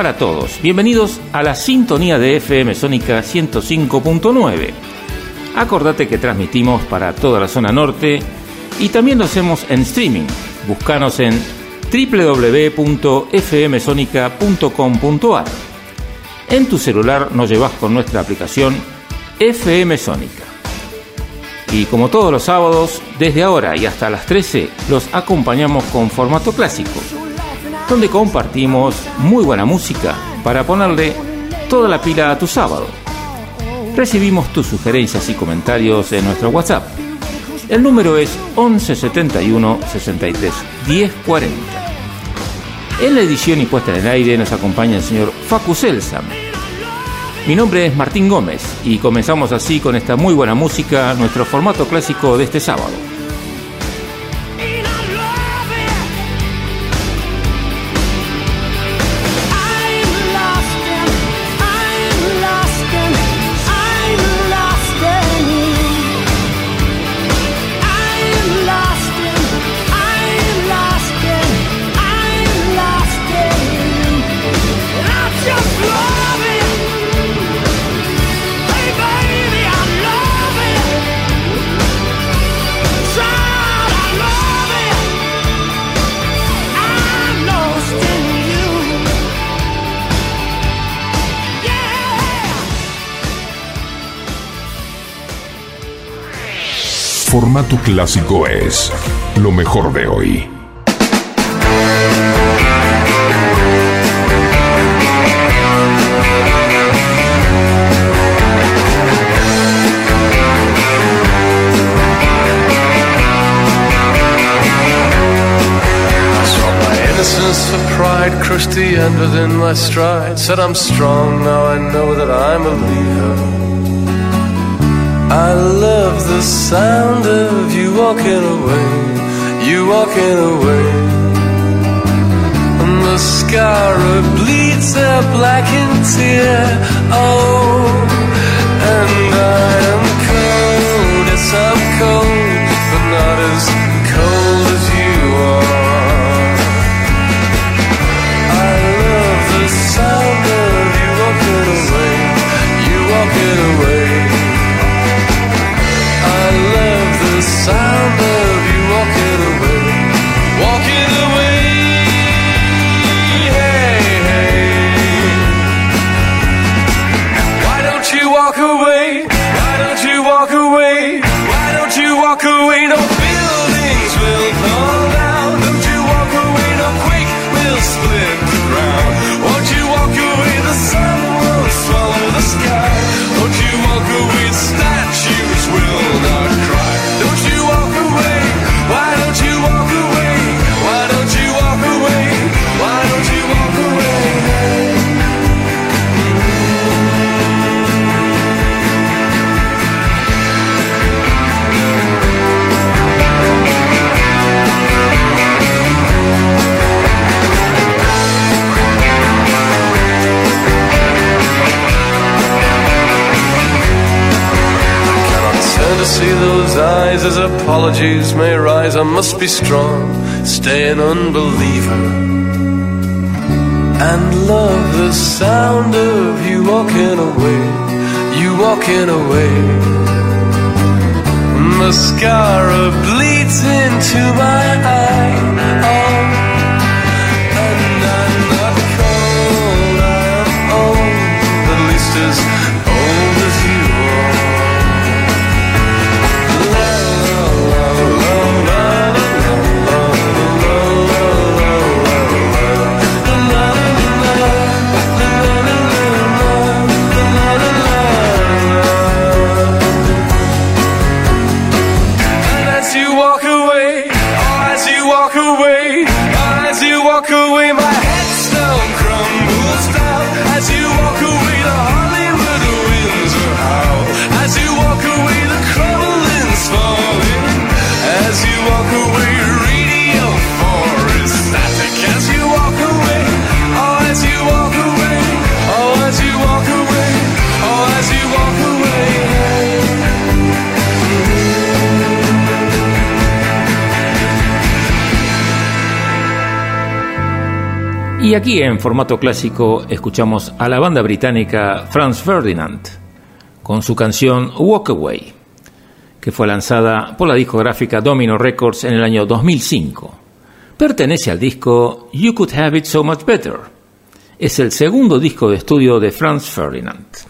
Para todos. Bienvenidos a la sintonía de FM Sónica 105.9. Acordate que transmitimos para toda la zona norte y también lo hacemos en streaming. Búscanos en www.fmsonica.com.ar. En tu celular nos llevas con nuestra aplicación FM Sónica. Y como todos los sábados, desde ahora y hasta las 13, los acompañamos con formato clásico donde compartimos muy buena música para ponerle toda la pila a tu sábado. Recibimos tus sugerencias y comentarios en nuestro WhatsApp. El número es 1171 63 1040. En la edición y puesta en el aire nos acompaña el señor Facu Selsam. Mi nombre es Martín Gómez y comenzamos así con esta muy buena música, nuestro formato clásico de este sábado. Formato clásico es lo mejor de hoy. innocence pride crushed the end within my stride. Said I'm strong, now I know that I'm a leader. I love the sound of you walking away, you walking away. And the scar bleeds a blackened tear. Oh, and I am cold, yes I'm cold, but not as cold as you are. I love the sound of you walking away, you walking away eyes as apologies may rise. I must be strong, stay an unbeliever. And love the sound of you walking away, you walking away. Mascara bleeds into my eye. Y aquí en formato clásico escuchamos a la banda británica Franz Ferdinand con su canción Walk Away, que fue lanzada por la discográfica Domino Records en el año 2005. Pertenece al disco You Could Have It So Much Better. Es el segundo disco de estudio de Franz Ferdinand.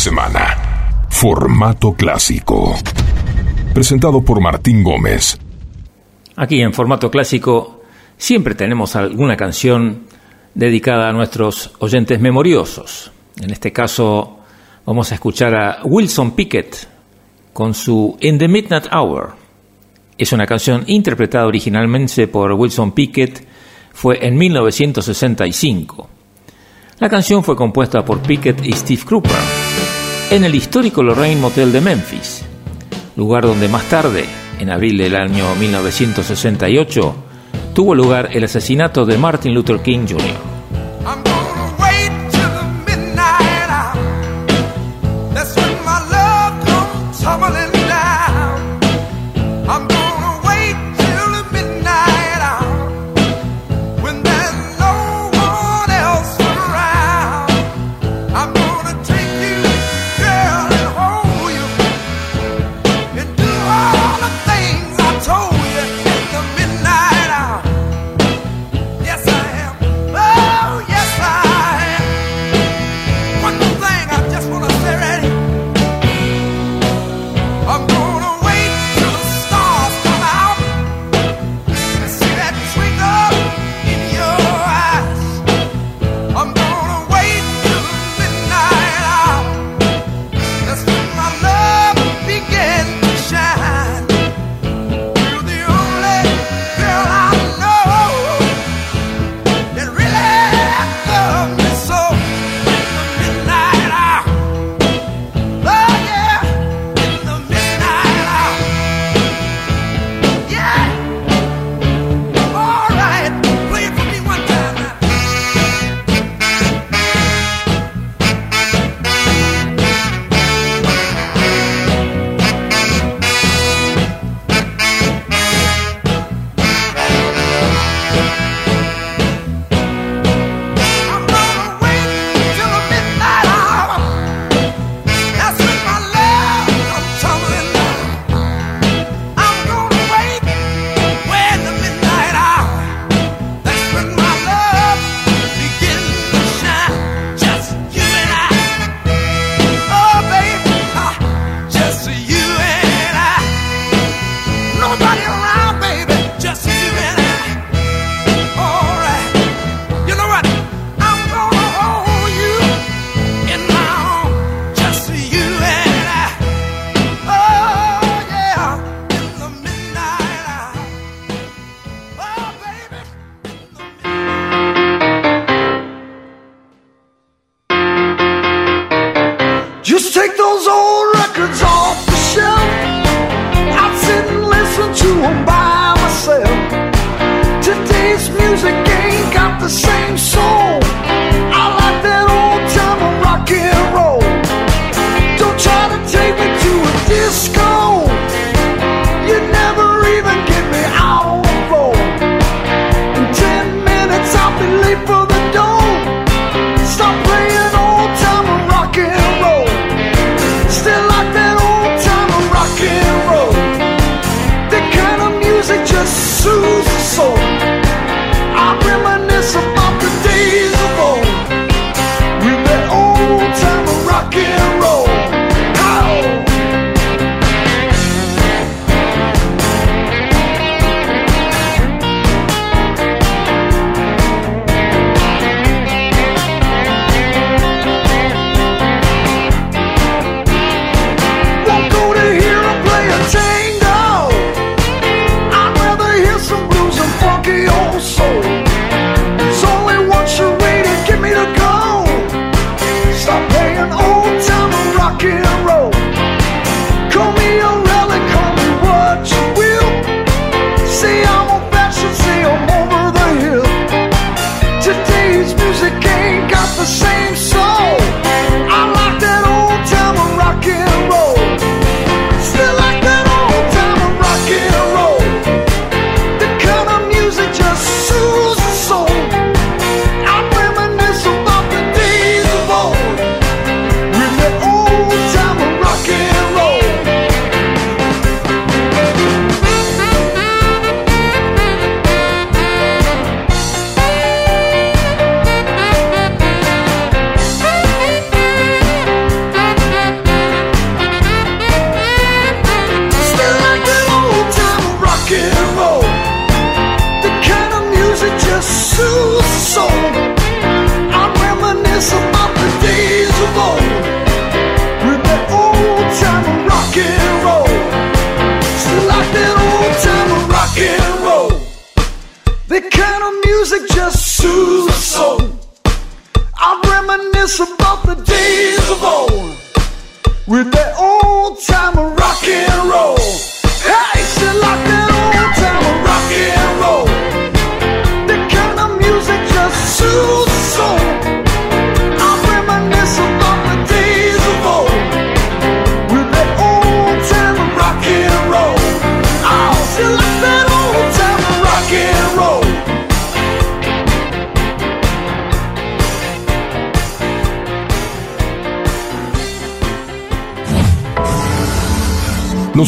Semana. Formato clásico. Presentado por Martín Gómez. Aquí en formato clásico siempre tenemos alguna canción dedicada a nuestros oyentes memoriosos. En este caso vamos a escuchar a Wilson Pickett con su In the Midnight Hour. Es una canción interpretada originalmente por Wilson Pickett, fue en 1965. La canción fue compuesta por Pickett y Steve Cropper en el histórico Lorraine Motel de Memphis, lugar donde más tarde, en abril del año 1968, tuvo lugar el asesinato de Martin Luther King Jr.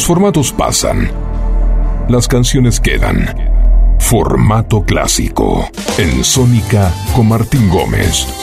Los formatos pasan. Las canciones quedan. Formato clásico. En Sónica con Martín Gómez.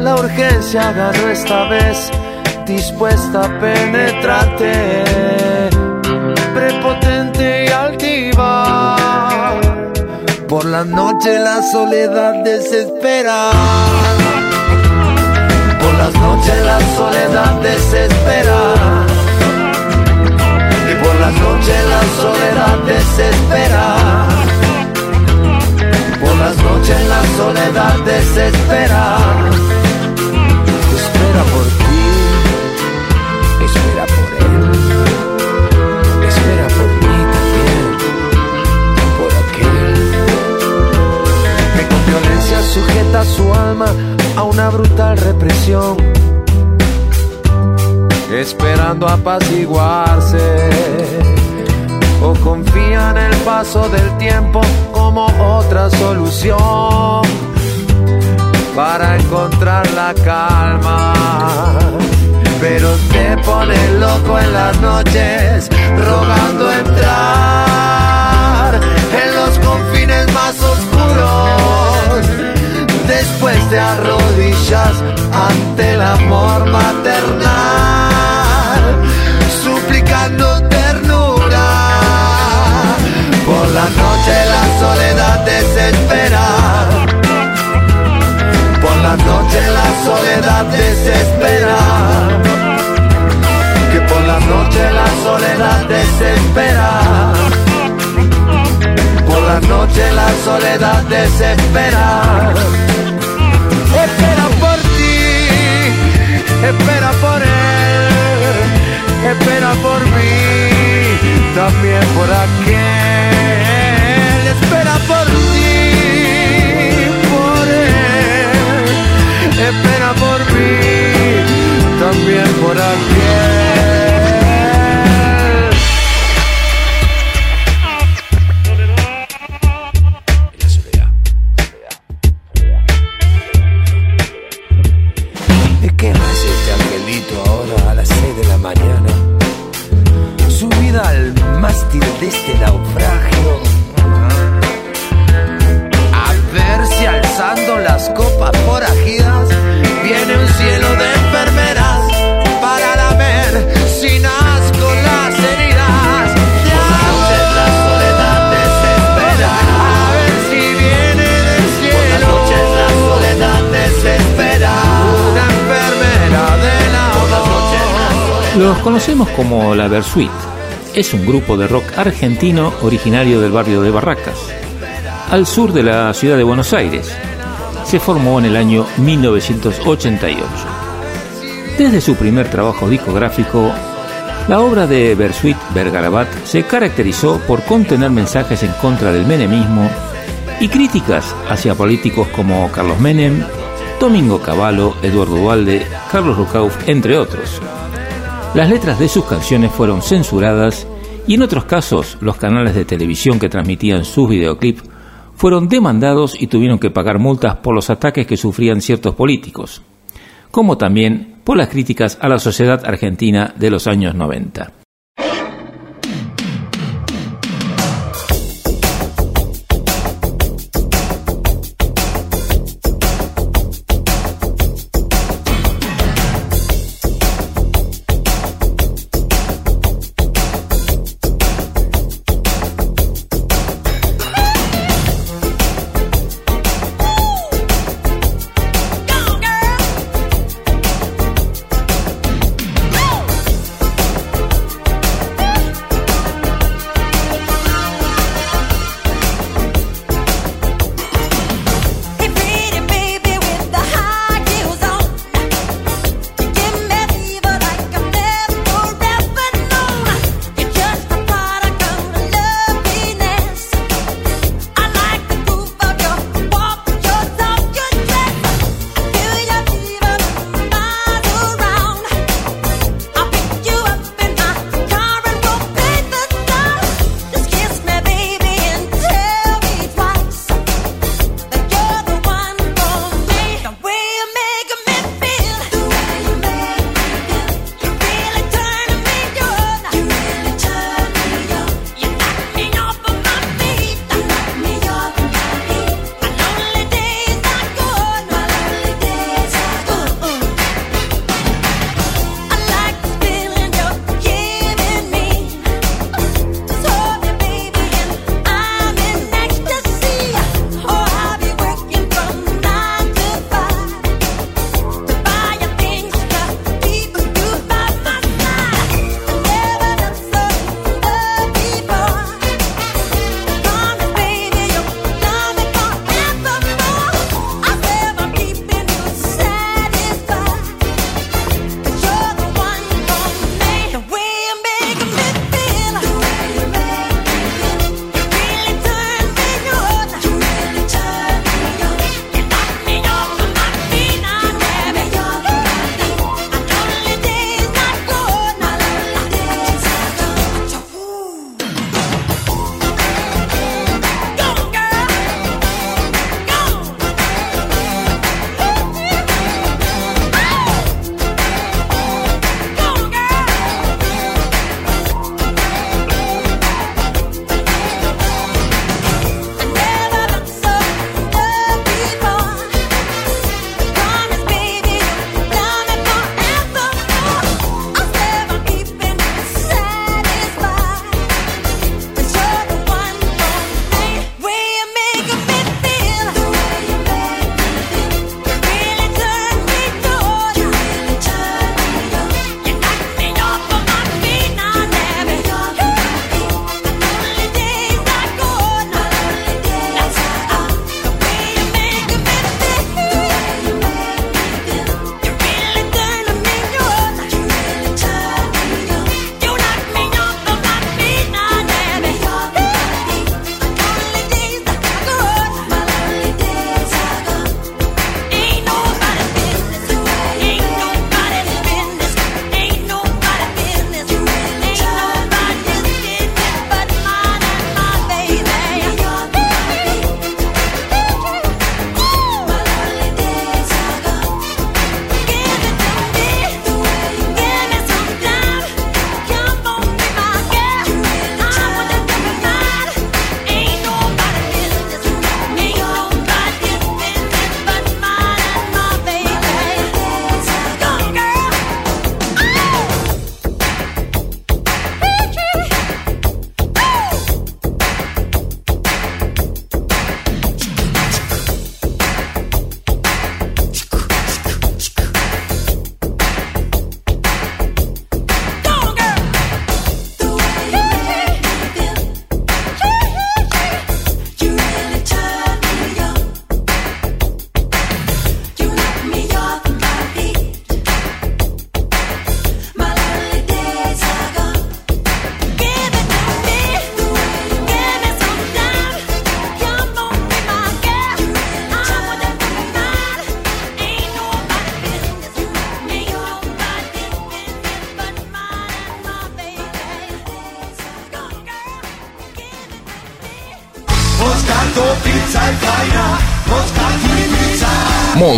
la urgencia ganó esta vez, dispuesta a penetrarte, prepotente y altiva. Por la noche la soledad desespera. Por las noches la soledad desespera. Y por las noches la soledad desespera. Esperando apaciguarse. O confía en el paso del tiempo como otra solución para encontrar la calma. Pero te pone loco en las noches, rogando entrar en los confines más oscuros. Después te arrodillas ante el amor maternal, ternura. Por la noche la soledad desespera la noche la soledad desespera. Que por la noche la soledad desespera. Por la noche la soledad desespera. Espera por ti, espera por él, espera por mí, también por aquel. Espera por espera por mí, también por aquel. Conocemos como la Versuit. Es un grupo de rock argentino originario del barrio de Barracas, al sur de la ciudad de Buenos Aires. Se formó en el año 1988. Desde su primer trabajo discográfico, la obra de Versuit Bergarabat se caracterizó por contener mensajes en contra del menemismo y críticas hacia políticos como Carlos Menem, Domingo Cavallo, Eduardo Dualde, Carlos Rucauf, entre otros. Las letras de sus canciones fueron censuradas y en otros casos los canales de televisión que transmitían sus videoclips fueron demandados y tuvieron que pagar multas por los ataques que sufrían ciertos políticos, como también por las críticas a la sociedad argentina de los años 90.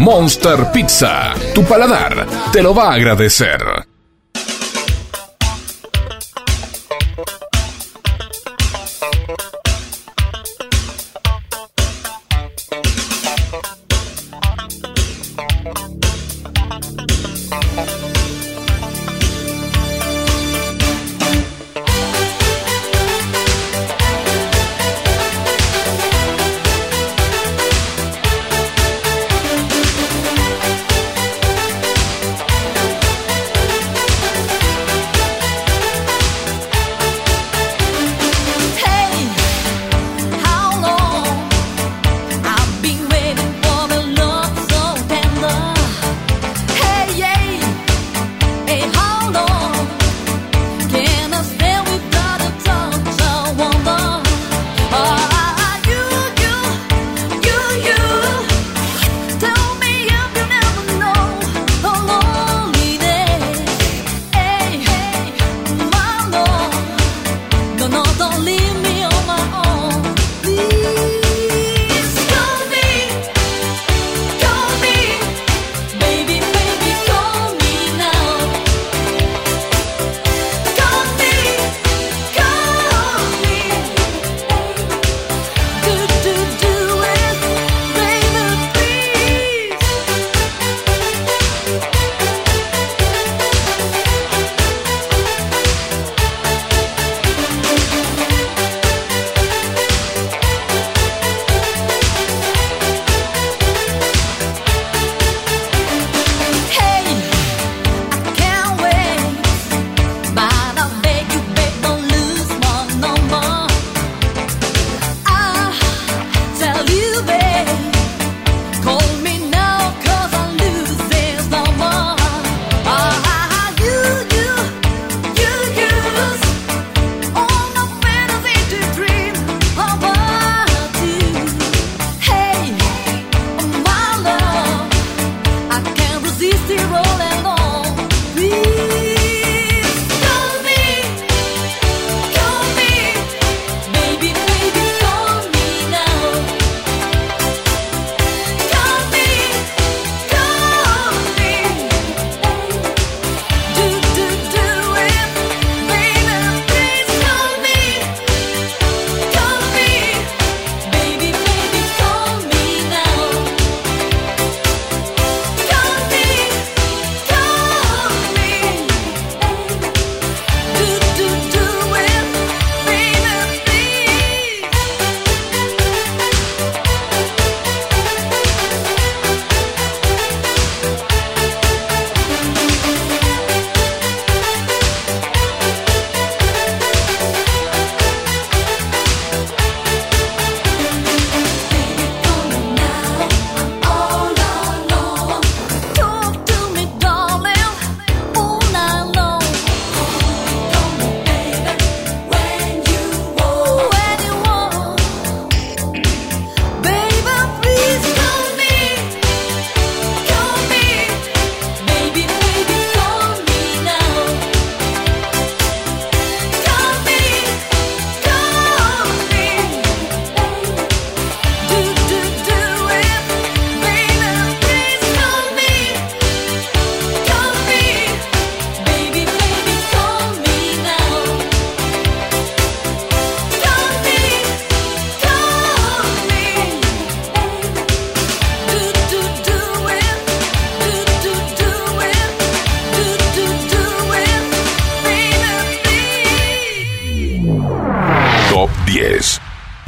Monster Pizza, tu paladar te lo va a agradecer.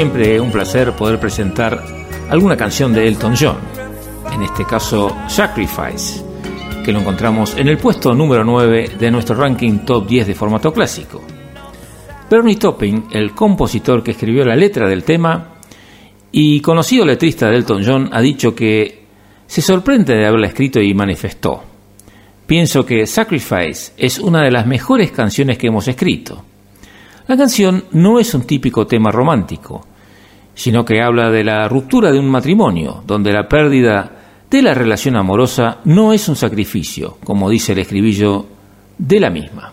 Siempre un placer poder presentar alguna canción de Elton John, en este caso Sacrifice, que lo encontramos en el puesto número 9 de nuestro ranking top 10 de formato clásico. Bernie Topping, el compositor que escribió la letra del tema y conocido letrista de Elton John, ha dicho que se sorprende de haberla escrito y manifestó. Pienso que Sacrifice es una de las mejores canciones que hemos escrito. La canción no es un típico tema romántico, sino que habla de la ruptura de un matrimonio, donde la pérdida de la relación amorosa no es un sacrificio, como dice el escribillo de la misma.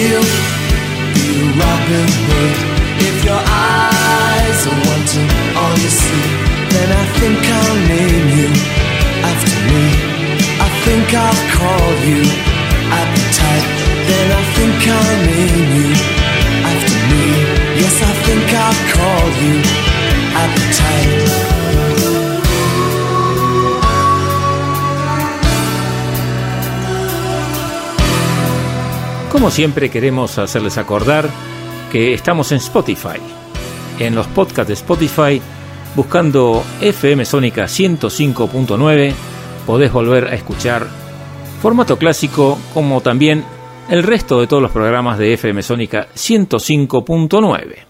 You be Robin Hood. If your eyes are wanting all you see, then I think I'll name you after me. I think I'll call you appetite. Then I think I'll name you after me. Yes, I think I'll call you appetite. Como siempre queremos hacerles acordar que estamos en Spotify. En los podcasts de Spotify, buscando FM Sónica 105.9, podés volver a escuchar formato clásico como también el resto de todos los programas de FM Sónica 105.9.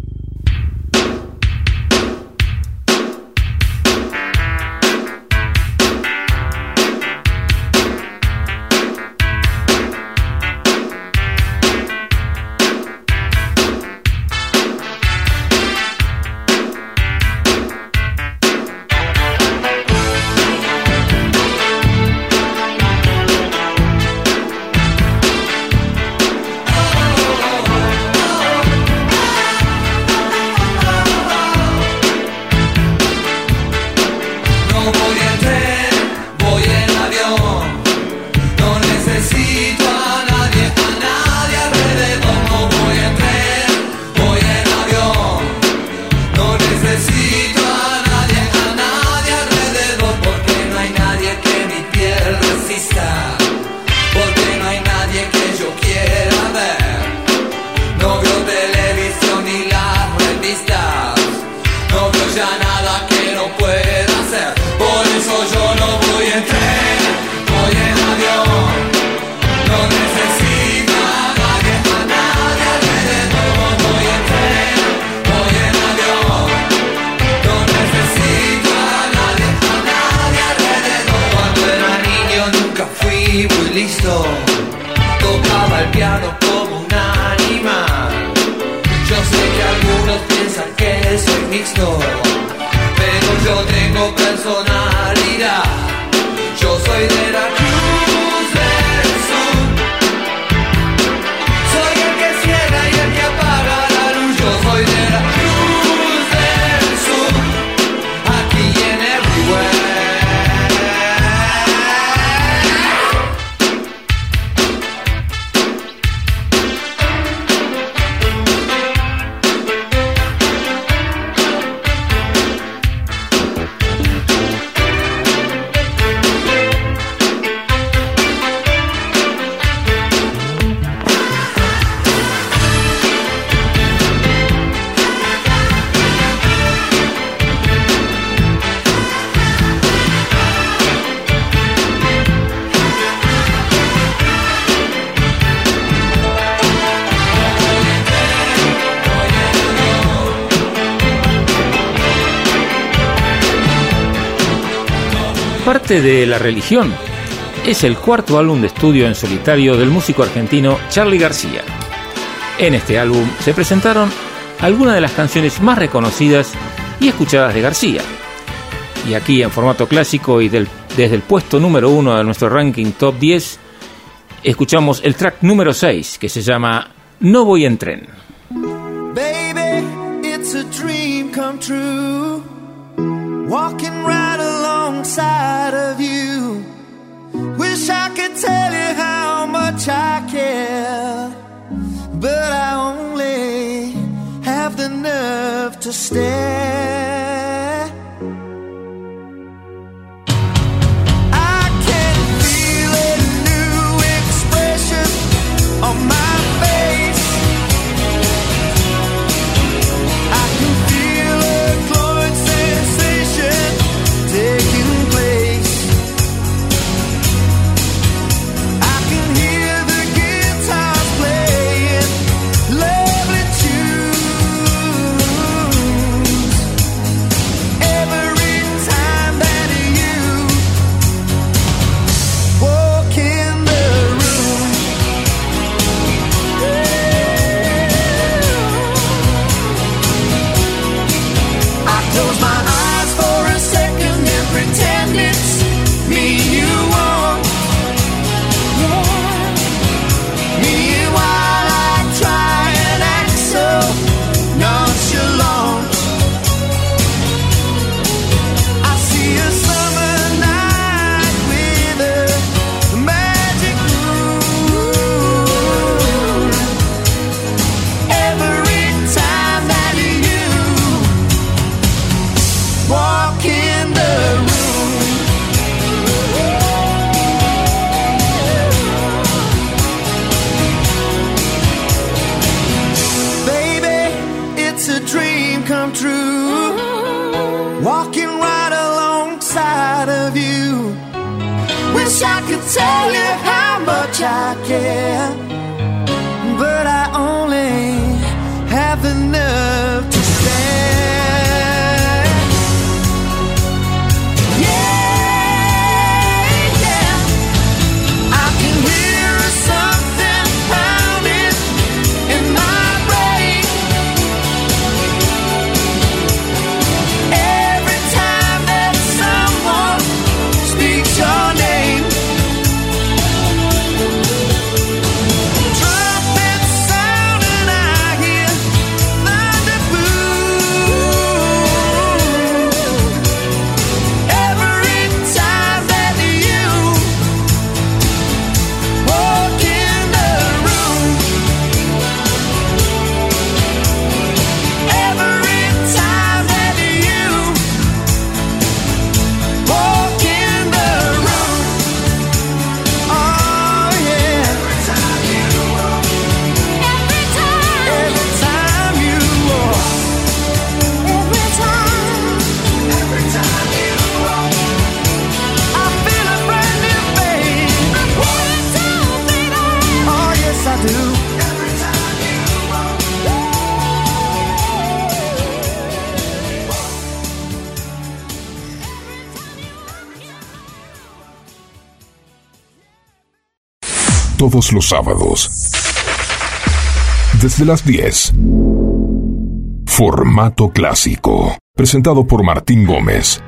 de La Religión es el cuarto álbum de estudio en solitario del músico argentino Charlie García. En este álbum se presentaron algunas de las canciones más reconocidas y escuchadas de García. Y aquí en formato clásico y desde el puesto número uno de nuestro ranking top 10, escuchamos el track número 6 que se llama No voy en tren. tell you how much I care, but I only have the nerve to stare. I care, Todos los sábados. Desde las 10. Formato clásico. Presentado por Martín Gómez.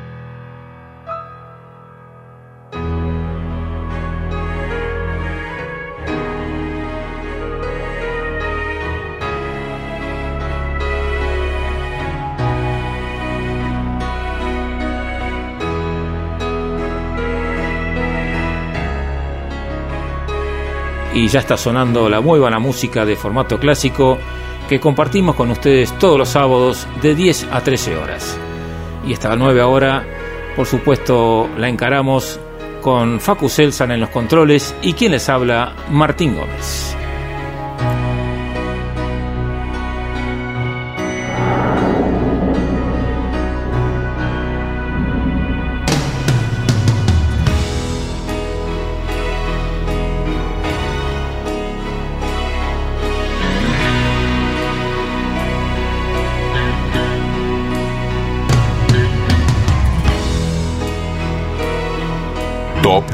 Y ya está sonando la muy buena música de formato clásico que compartimos con ustedes todos los sábados de 10 a 13 horas. Y hasta la 9 ahora, por supuesto, la encaramos con Facu Selsan en los controles y quien les habla, Martín Gómez.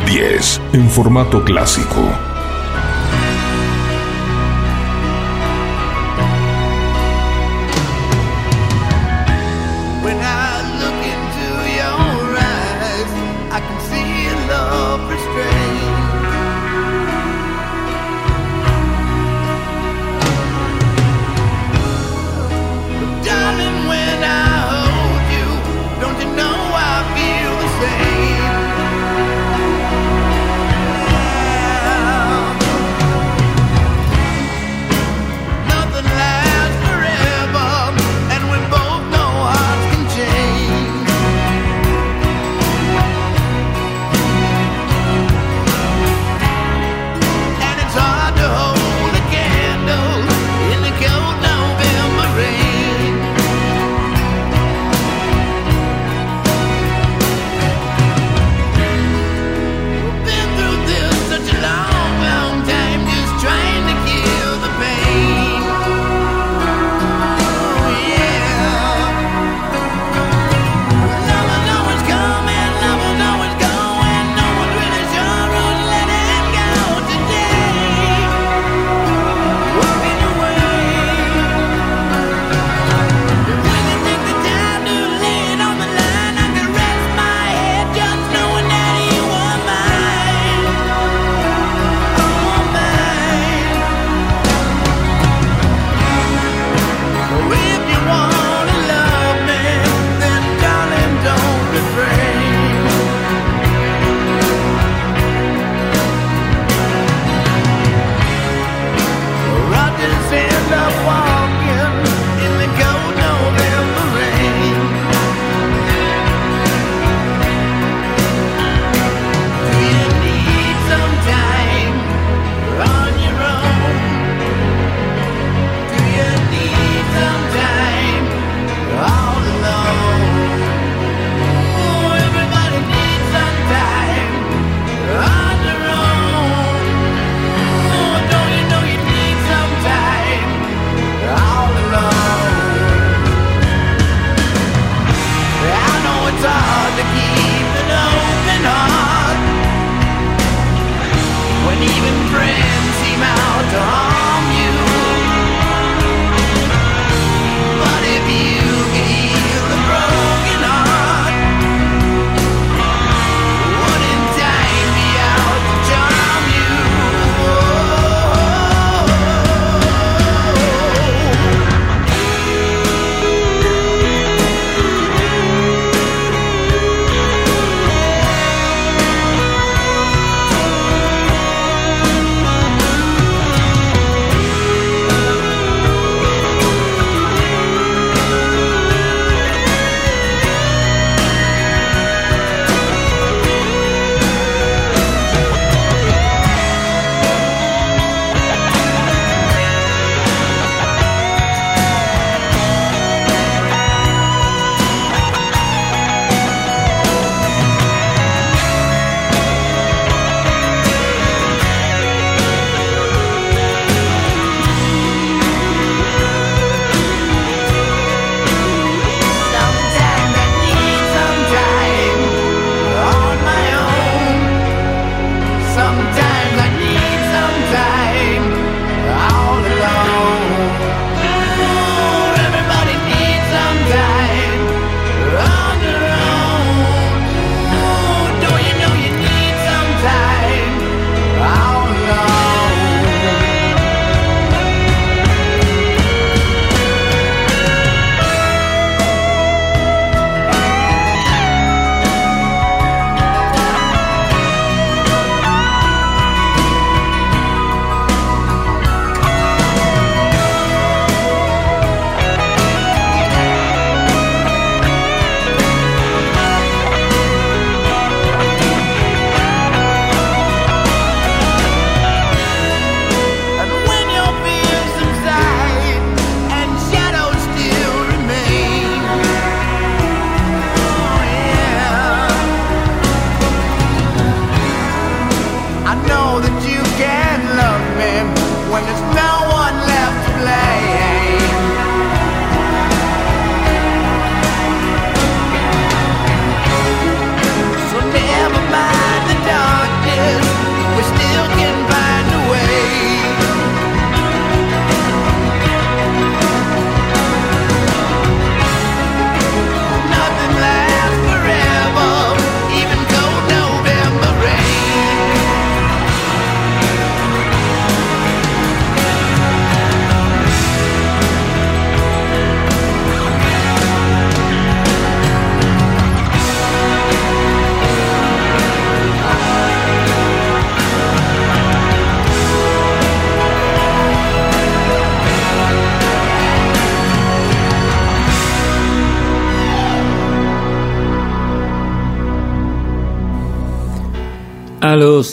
10 en formato clásico.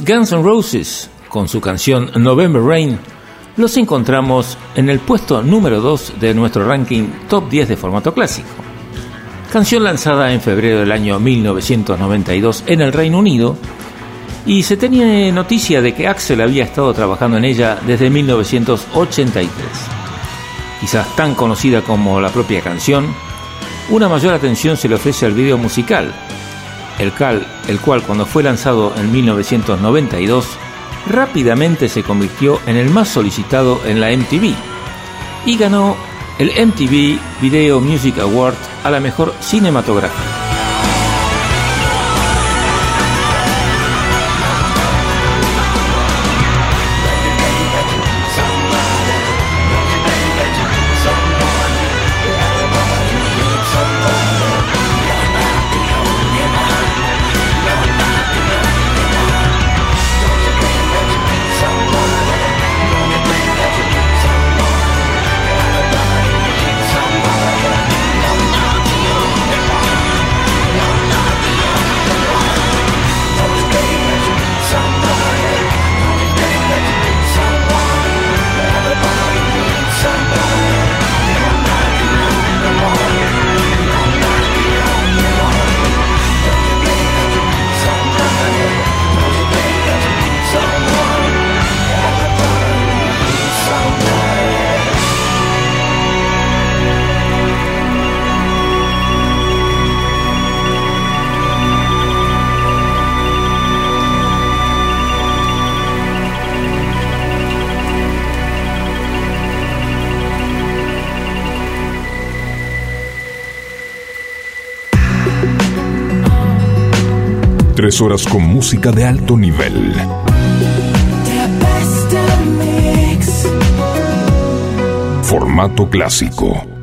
Guns N' Roses, con su canción November Rain, los encontramos en el puesto número 2 de nuestro ranking Top 10 de formato clásico. Canción lanzada en febrero del año 1992 en el Reino Unido, y se tenía noticia de que Axel había estado trabajando en ella desde 1983. Quizás tan conocida como la propia canción, una mayor atención se le ofrece al video musical, el, el cual cuando fue lanzado en 1992 rápidamente se convirtió en el más solicitado en la MTV y ganó el MTV Video Music Award a la mejor cinematografía. Tres horas con música de alto nivel. Formato clásico.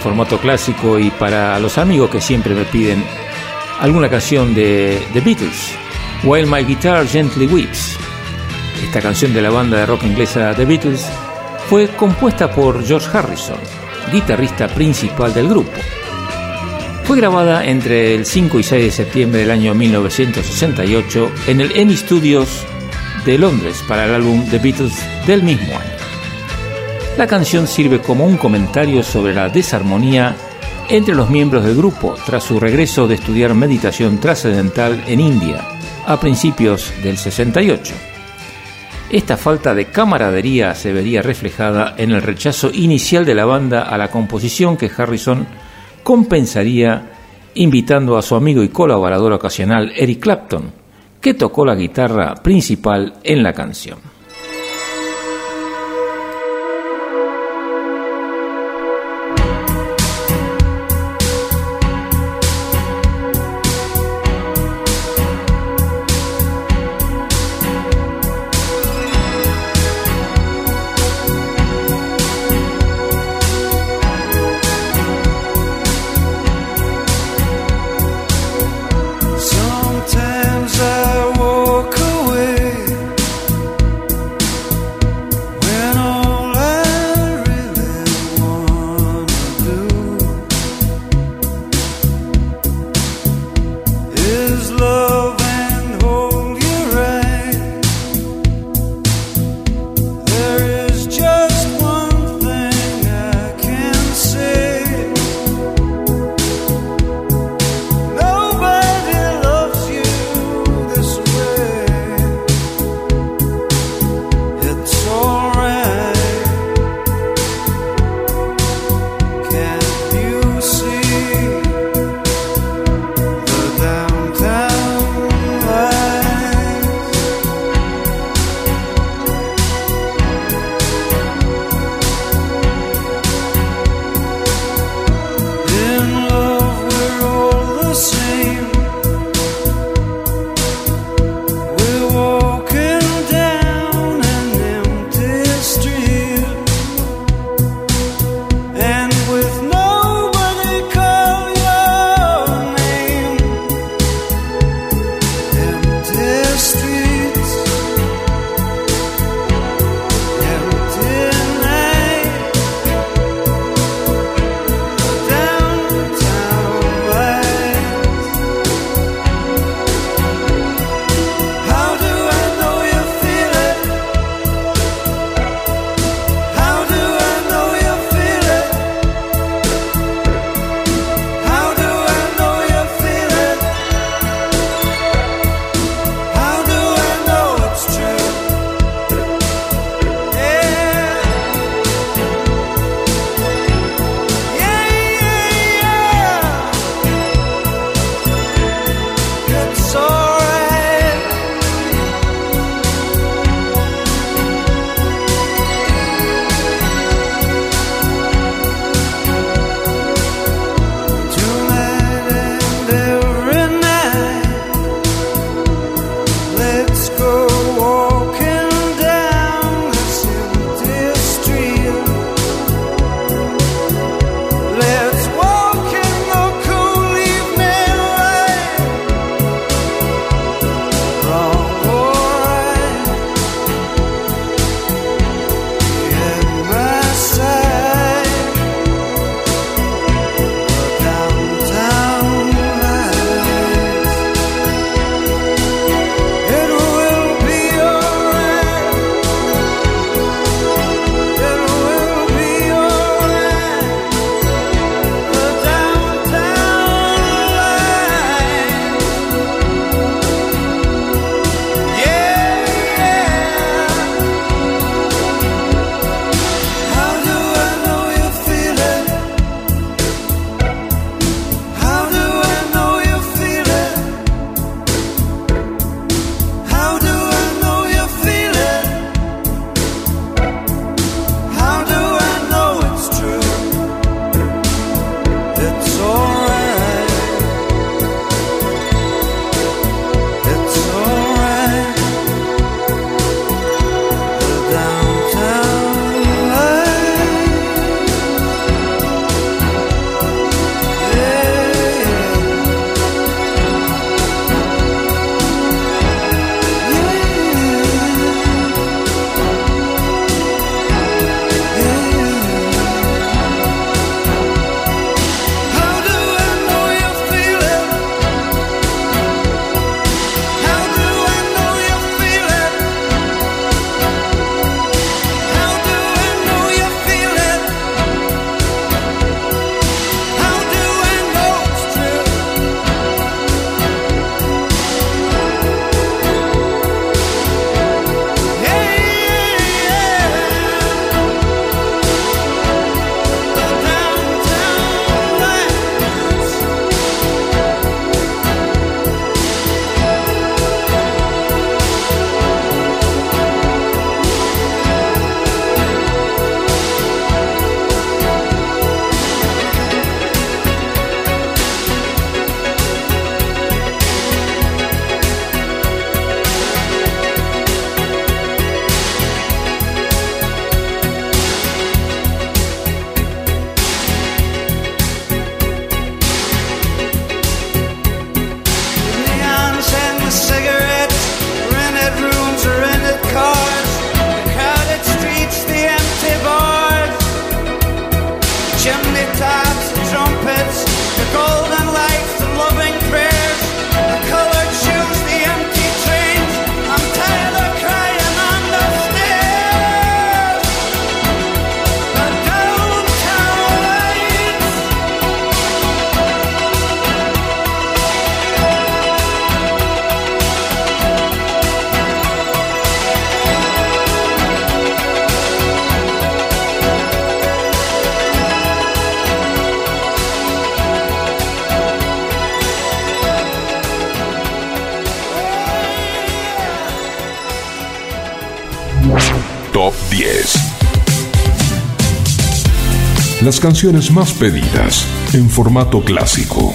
Formato clásico y para los amigos que siempre me piden alguna canción de The Beatles, While My Guitar Gently Weeps. Esta canción de la banda de rock inglesa The Beatles fue compuesta por George Harrison, guitarrista principal del grupo. Fue grabada entre el 5 y 6 de septiembre del año 1968 en el EMI Studios de Londres para el álbum The Beatles del mismo. La canción sirve como un comentario sobre la desarmonía entre los miembros del grupo tras su regreso de estudiar meditación trascendental en India a principios del 68. Esta falta de camaradería se vería reflejada en el rechazo inicial de la banda a la composición que Harrison compensaría invitando a su amigo y colaborador ocasional Eric Clapton, que tocó la guitarra principal en la canción. las canciones más pedidas en formato clásico.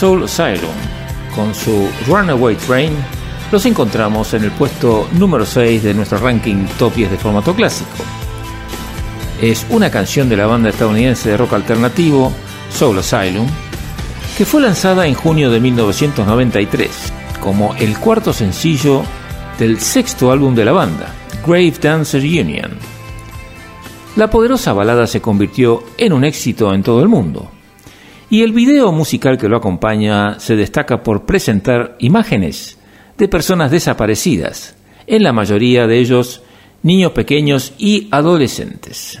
Soul Asylum. Con su Runaway Train, los encontramos en el puesto número 6 de nuestro ranking Top 10 de formato clásico. Es una canción de la banda estadounidense de rock alternativo, Soul Asylum, que fue lanzada en junio de 1993 como el cuarto sencillo del sexto álbum de la banda, Grave Dancer Union. La poderosa balada se convirtió en un éxito en todo el mundo y el video musical que lo acompaña se destaca por presentar imágenes de personas desaparecidas, en la mayoría de ellos niños pequeños y adolescentes.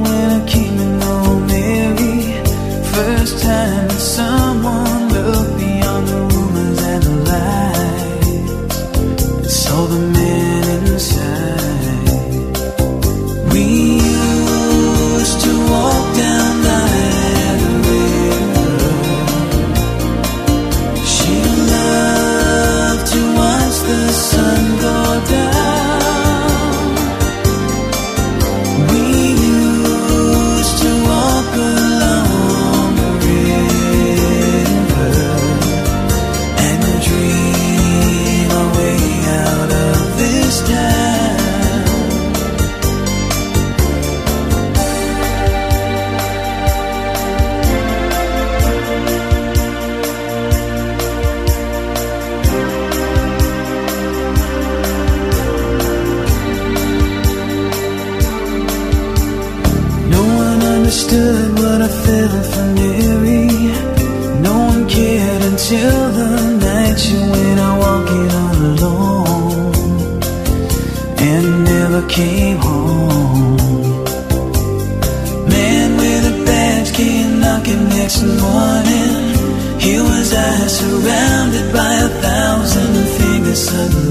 sudden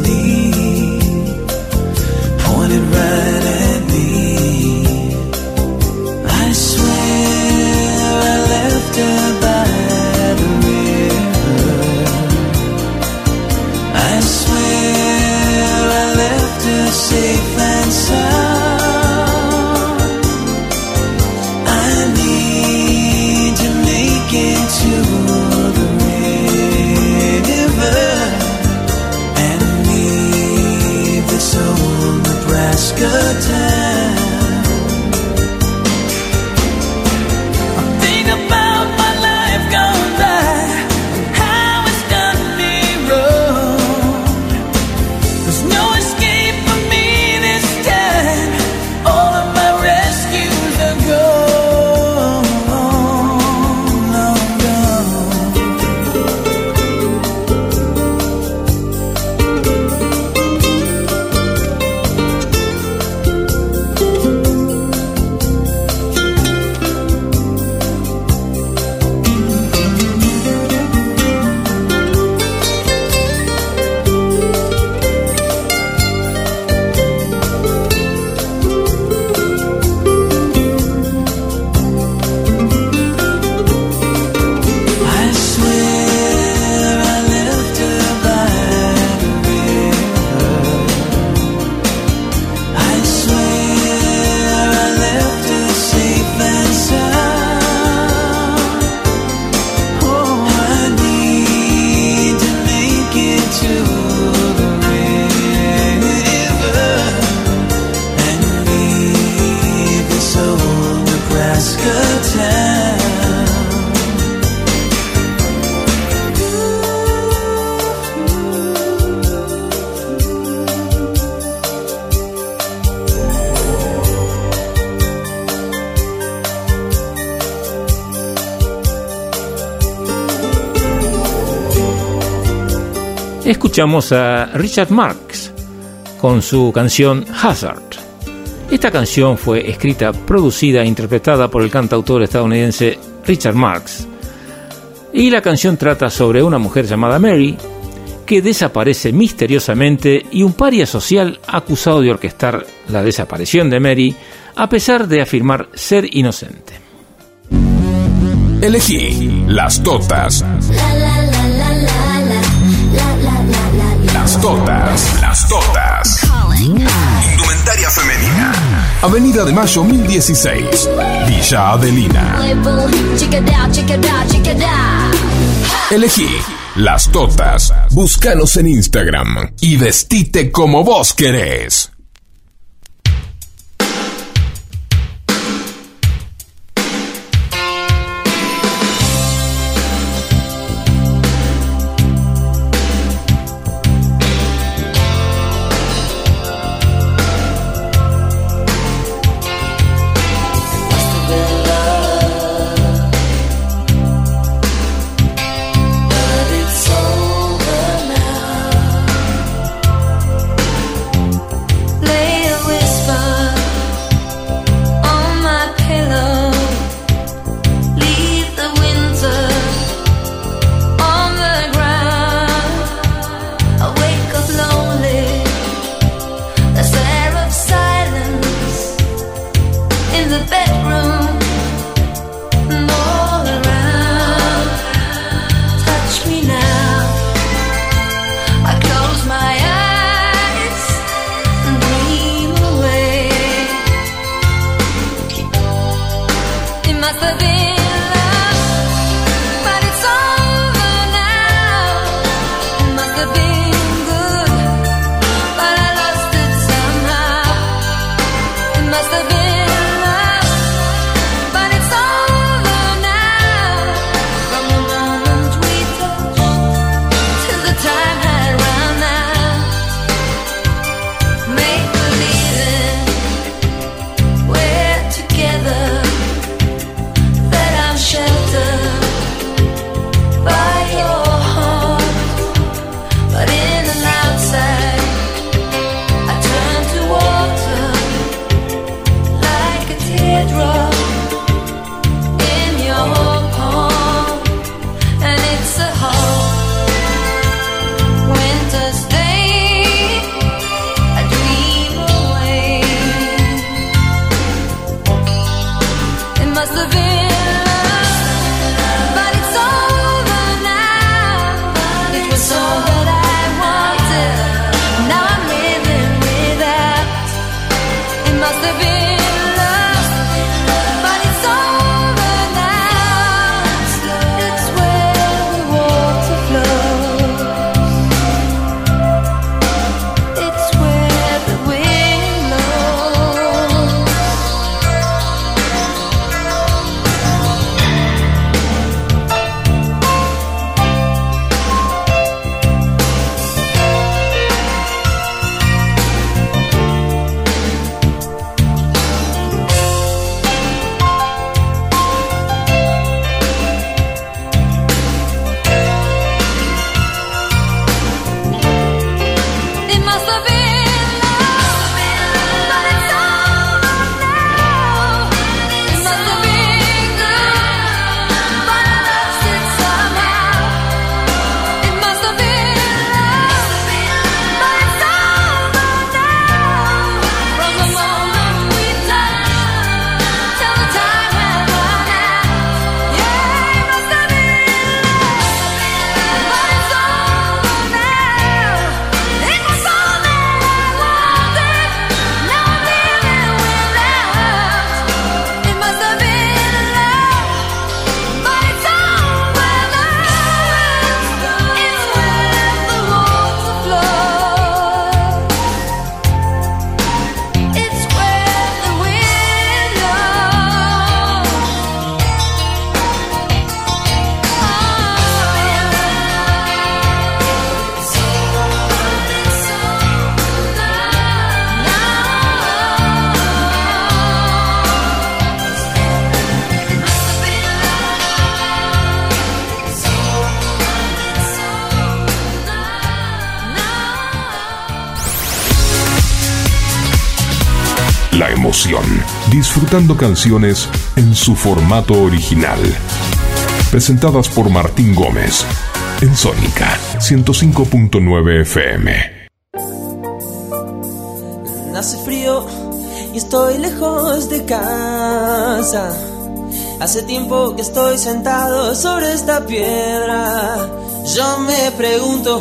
escuchamos a Richard Marx con su canción Hazard. Esta canción fue escrita, producida e interpretada por el cantautor estadounidense Richard Marx. Y la canción trata sobre una mujer llamada Mary que desaparece misteriosamente y un paria social acusado de orquestar la desaparición de Mary a pesar de afirmar ser inocente. Elegí las totas. Las Totas. Las Totas. Indumentaria femenina. Avenida de Mayo 1016. Villa Adelina. Elegí Las Totas. Búscanos en Instagram y vestite como vos querés. Disfrutando canciones en su formato original. Presentadas por Martín Gómez en Sónica 105.9 FM. Hace frío y estoy lejos de casa. Hace tiempo que estoy sentado sobre esta piedra. Yo me pregunto,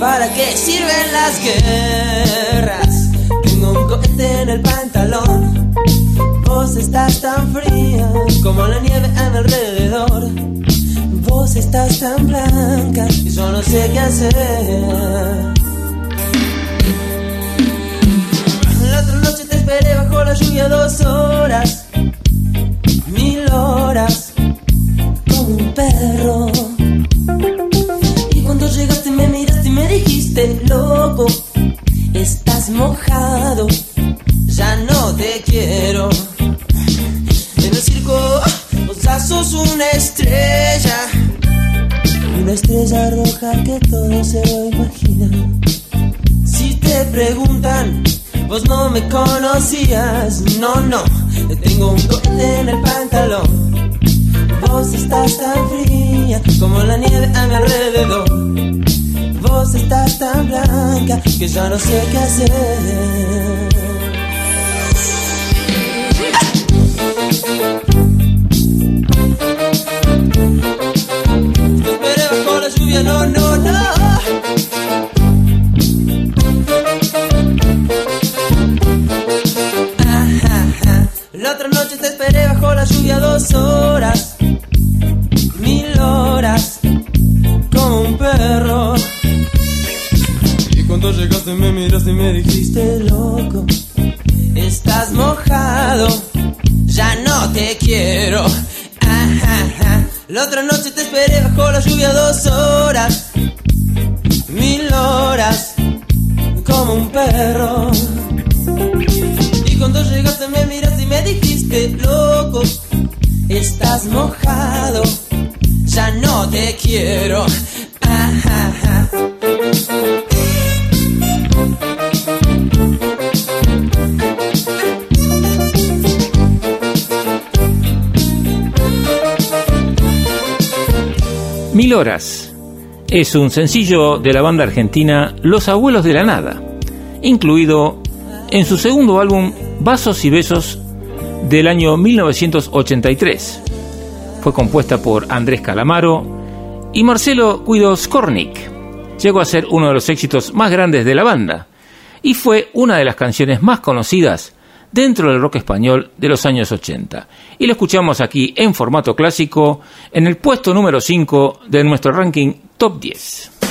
¿para qué sirven las guerras? Tengo un cohete en el pantalón. Vos estás tan fría como la nieve a mi alrededor. Vos estás tan blanca y yo no sé qué hacer. La otra noche te esperé bajo la lluvia dos horas, mil horas, conocías, no, no, tengo un cohete en el pantalón. Vos estás tan fría como la nieve a mi alrededor. Vos estás tan blanca que ya no sé qué hacer. Te esperé bajo la lluvia, no, no, no. Lluvia dos horas, mil horas, como un perro. Y cuando llegaste me miraste y me dijiste, loco, estás mojado, ya no te quiero. La otra noche te esperé bajo la lluvia dos horas, mil horas, como un perro. Llegaste me miraste y me dijiste, loco, estás mojado, ya no te quiero. Mil horas es un sencillo de la banda argentina Los Abuelos de la Nada, incluido en su segundo álbum Vasos y Besos del año 1983. Fue compuesta por Andrés Calamaro y Marcelo Guido Skornik. Llegó a ser uno de los éxitos más grandes de la banda y fue una de las canciones más conocidas dentro del rock español de los años 80. Y lo escuchamos aquí en formato clásico en el puesto número 5 de nuestro ranking Top 10.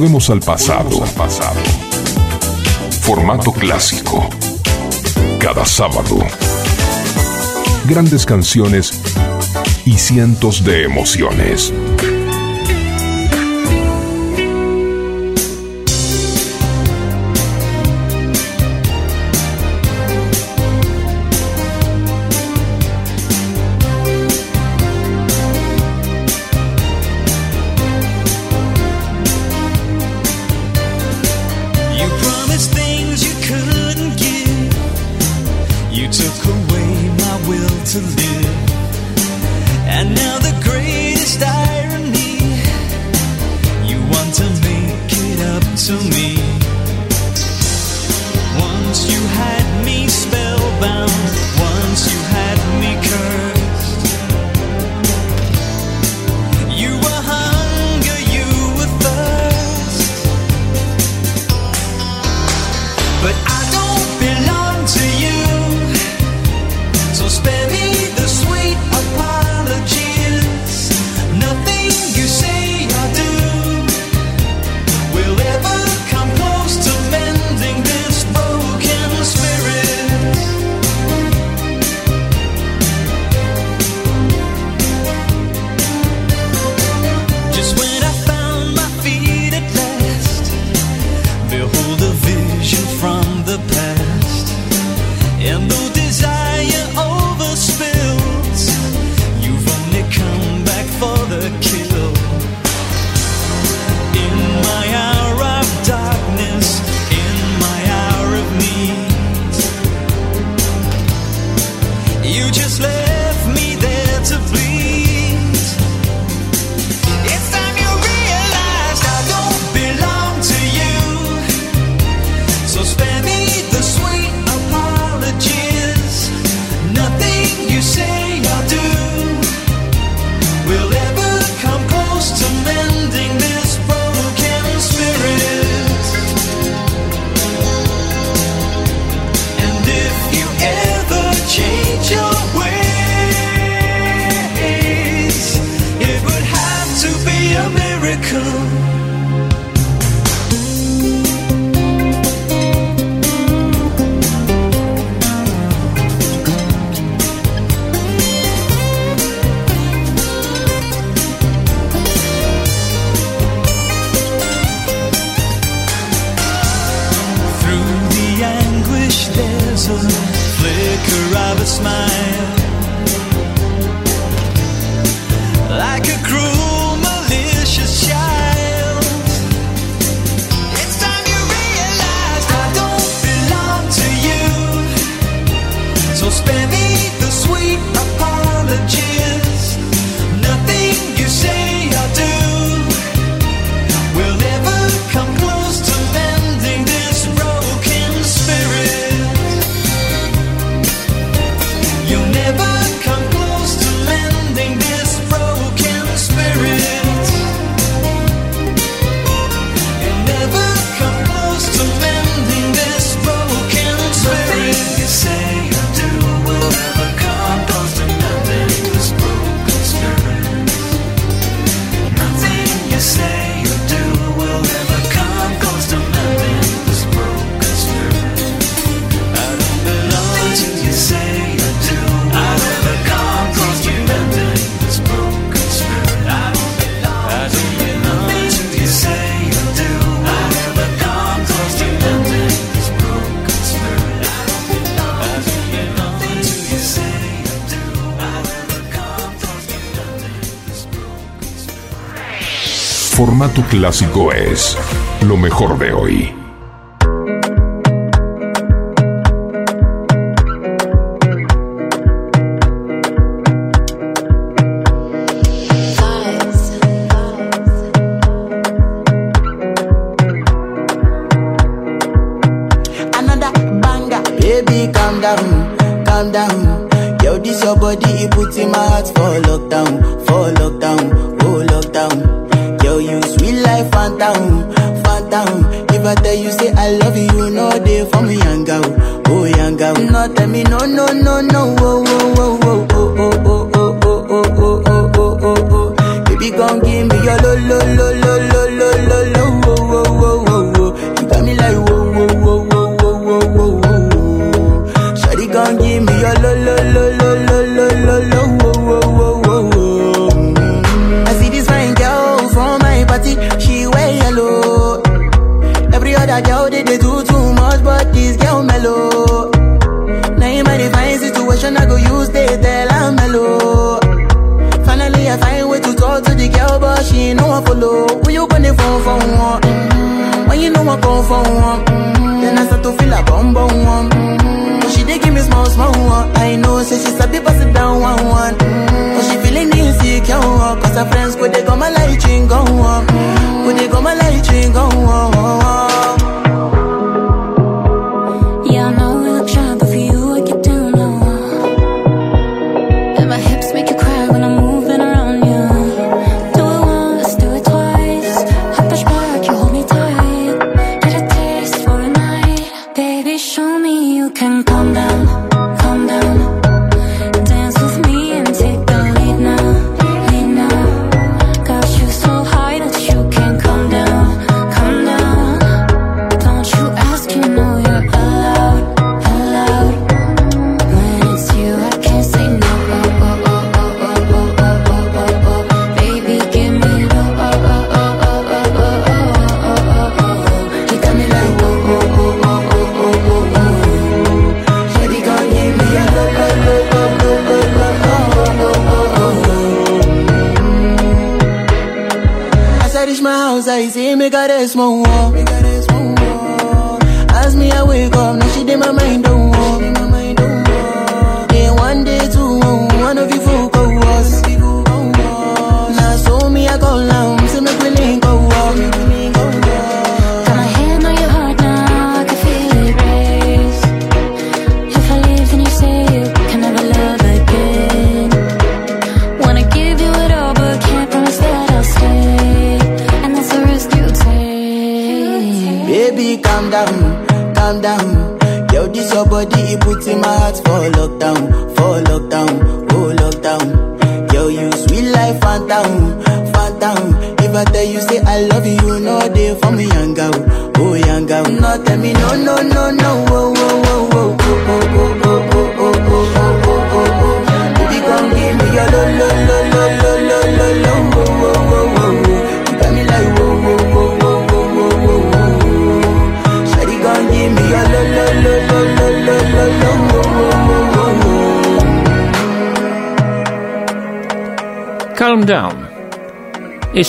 Volvemos al pasado. al pasado. Formato clásico. Cada sábado. Grandes canciones y cientos de emociones. formato clásico es lo mejor de hoy.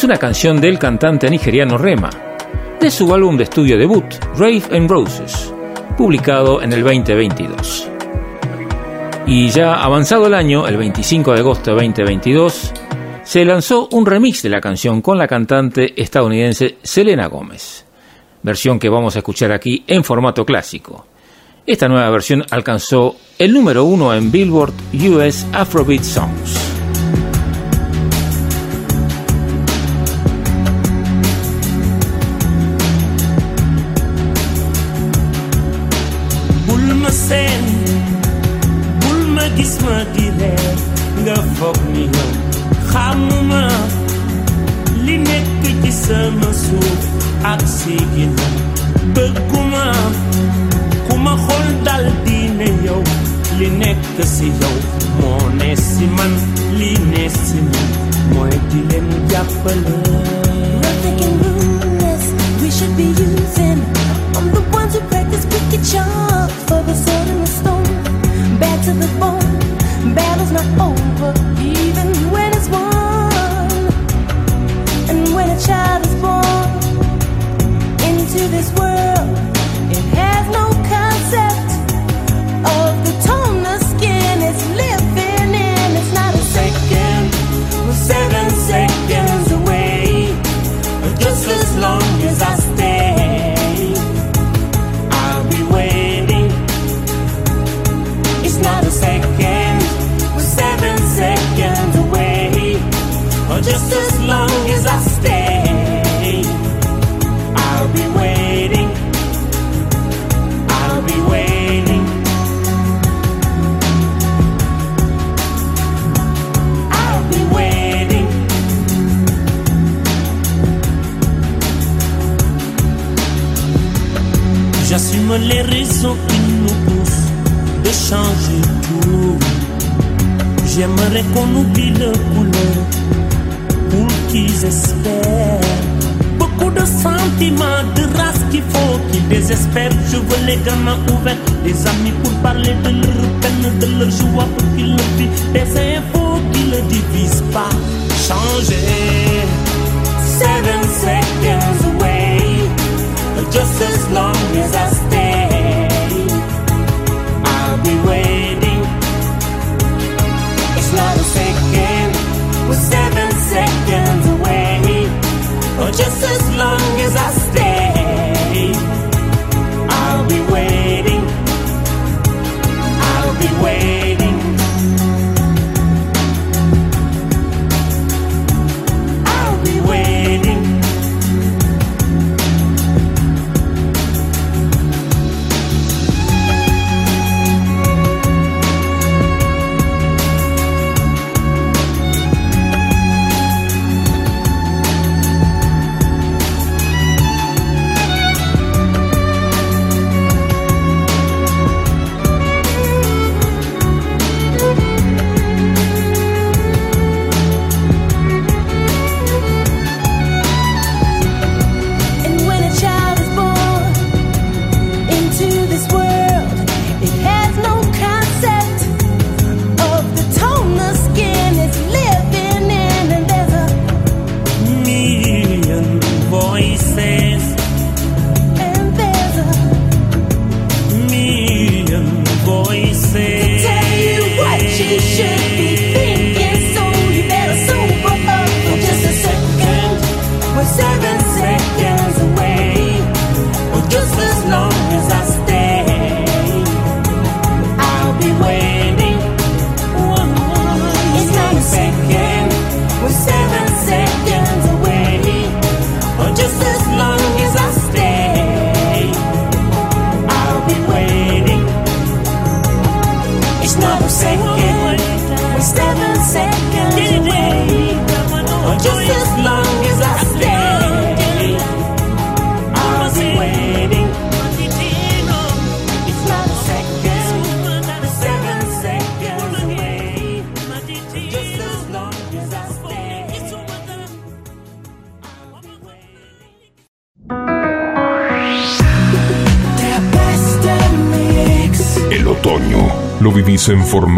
una canción del cantante nigeriano Rema, de su álbum de estudio debut, Rave and Roses, publicado en el 2022. Y ya avanzado el año, el 25 de agosto de 2022, se lanzó un remix de la canción con la cantante estadounidense Selena Gómez, versión que vamos a escuchar aquí en formato clásico. Esta nueva versión alcanzó el número uno en Billboard US Afrobeat Song.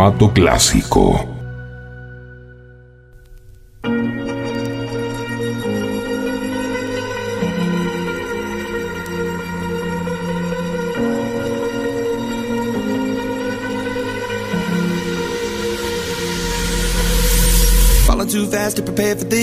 formato clásico. Falling too fast to prepare for this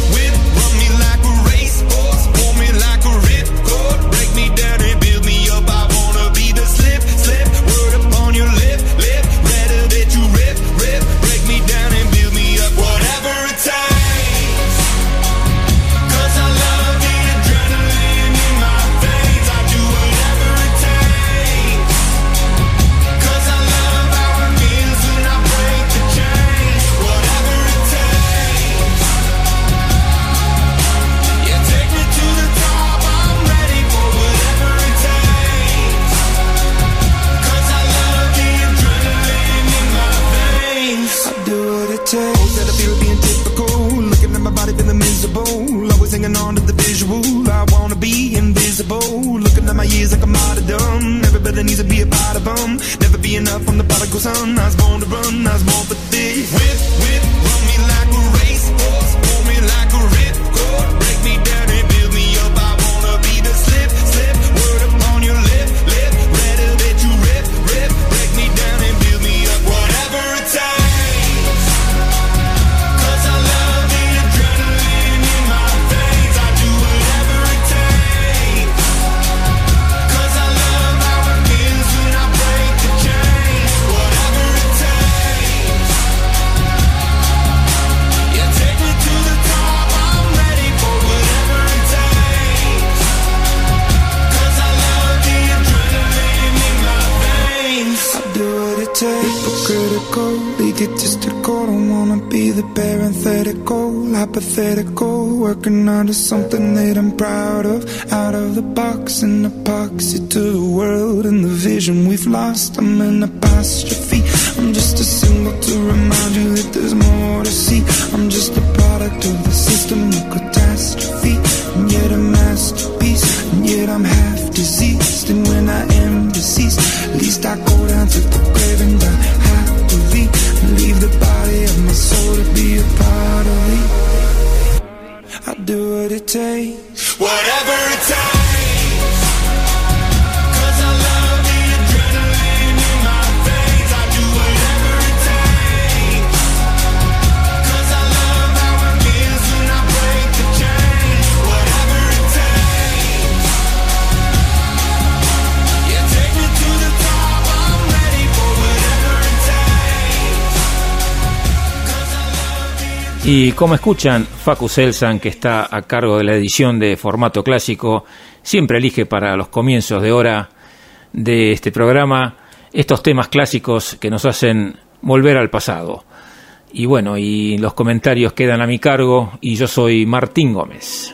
proud of. Out of the box, and epoxy to the world and the vision we've lost. I'm an apostrophe. Como escuchan, Facu Selsan, que está a cargo de la edición de formato clásico, siempre elige para los comienzos de hora de este programa estos temas clásicos que nos hacen volver al pasado. Y bueno, y los comentarios quedan a mi cargo y yo soy Martín Gómez.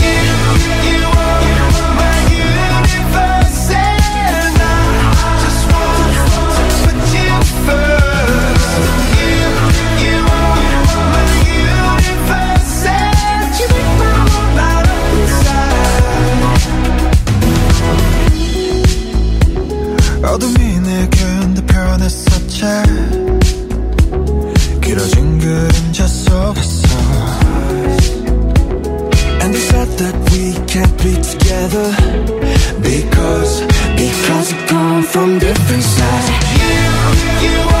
can't be together Because, because we come from different sides. You, you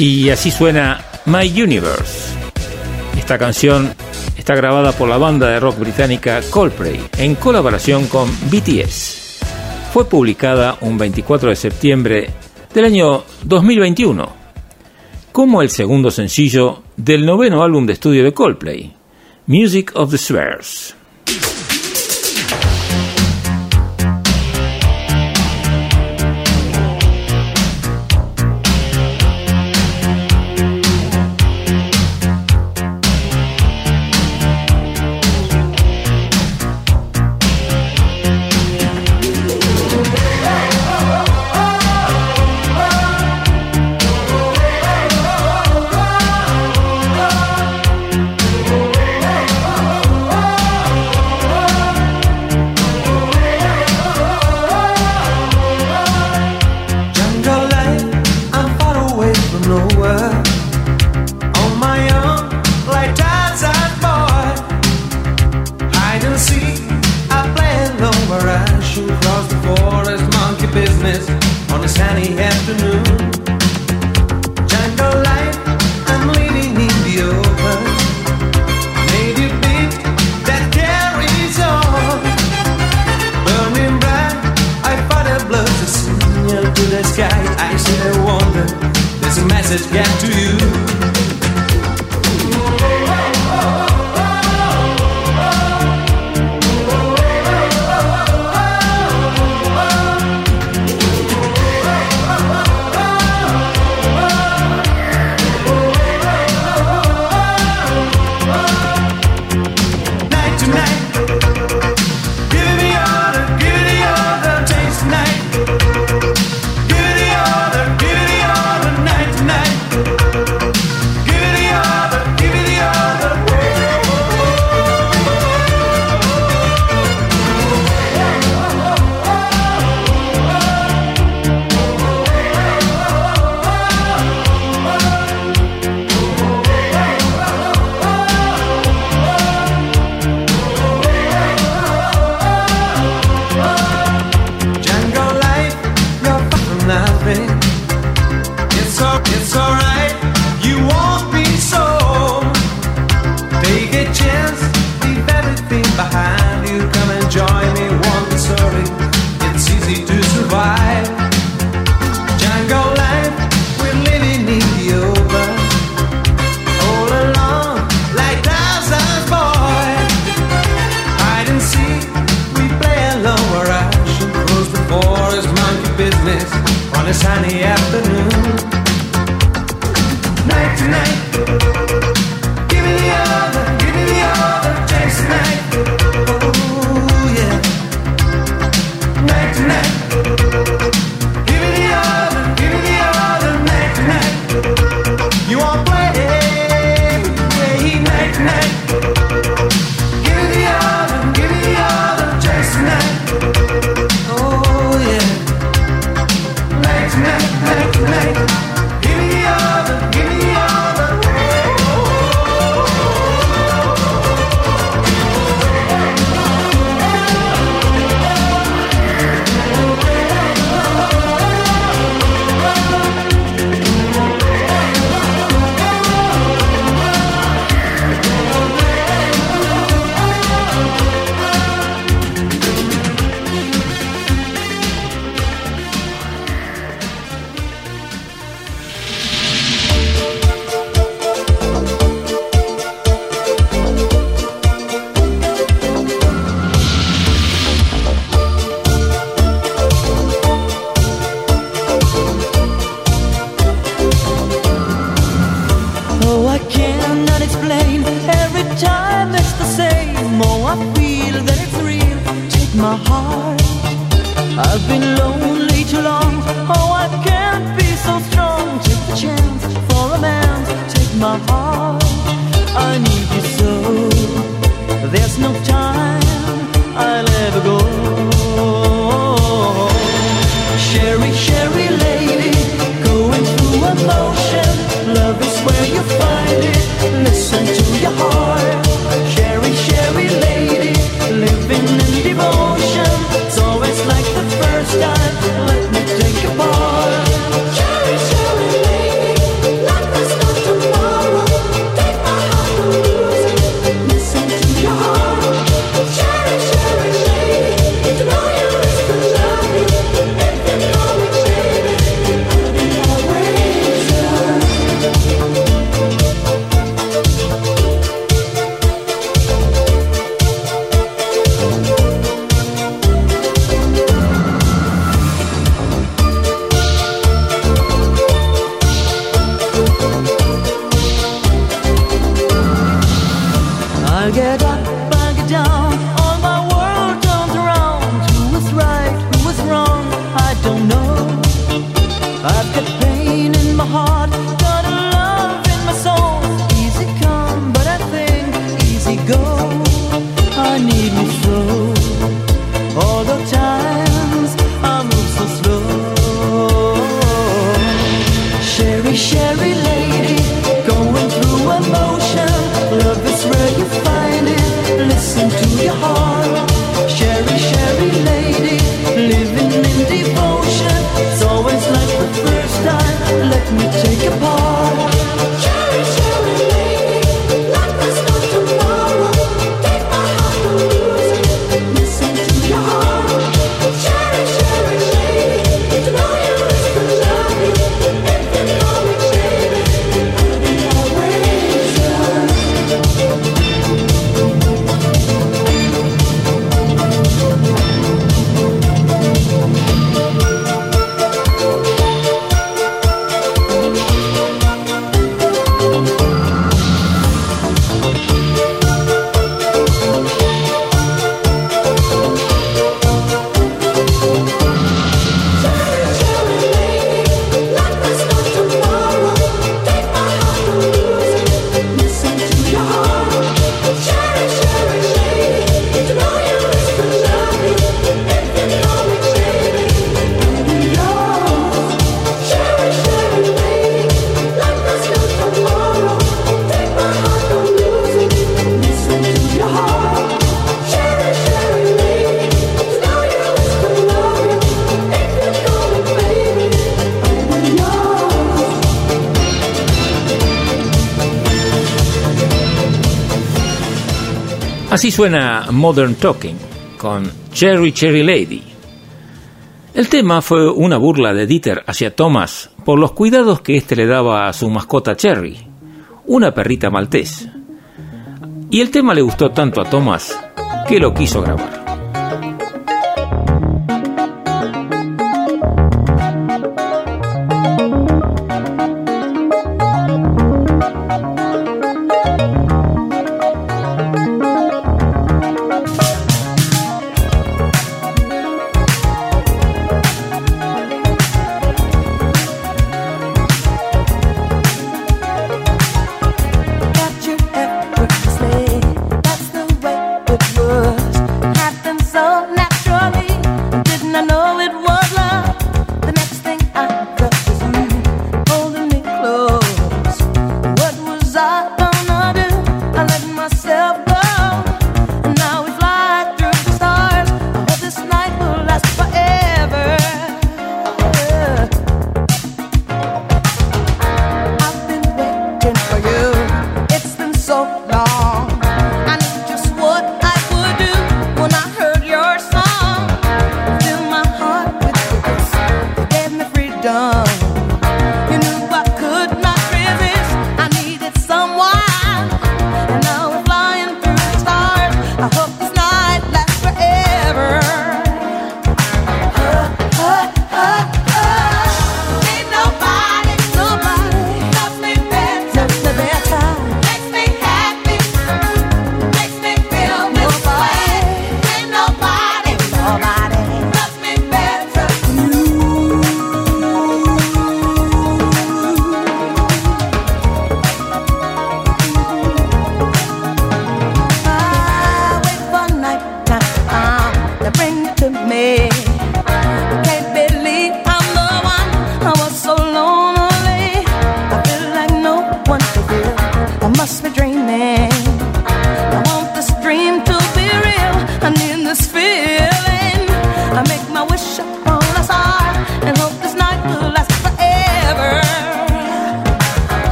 Y así suena My Universe. Esta canción está grabada por la banda de rock británica Coldplay en colaboración con BTS. Fue publicada un 24 de septiembre del año 2021 como el segundo sencillo del noveno álbum de estudio de Coldplay, Music of the Spheres. suena Modern Talking con Cherry Cherry Lady. El tema fue una burla de Dieter hacia Thomas por los cuidados que éste le daba a su mascota Cherry, una perrita maltés. Y el tema le gustó tanto a Thomas que lo quiso grabar.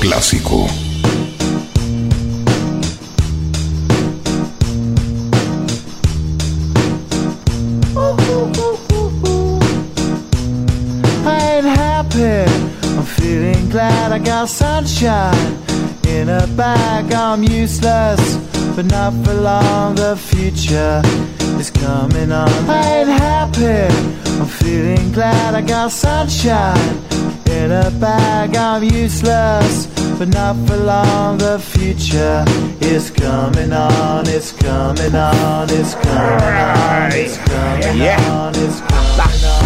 clásico. But not for long. The future is coming on. It's coming on. It's coming on. It's coming Yeah. on. It's coming on.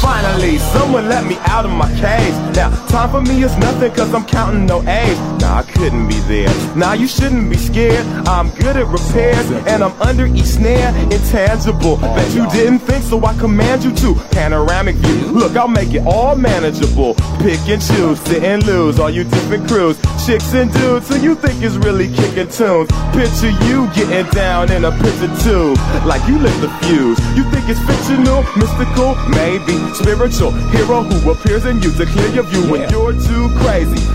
Finally, someone let me out of my cage. Now, time for me is nothing cause I'm counting no A's. Nah, I couldn't be there. Now you shouldn't be scared. I'm good at repairs and I'm under each snare. Intangible. Bet you didn't think so I command you to. Panoramic view. Look, I'll make it all manageable. Pick and choose, sit and lose. All you different crews. Chicks and dudes who you think is really kicking tunes. Picture you getting down in a picture tube. Like you lit the fuse. You think it's fictional, mystical, maybe spiritual hero who appears in you to clear your view when you're too crazy.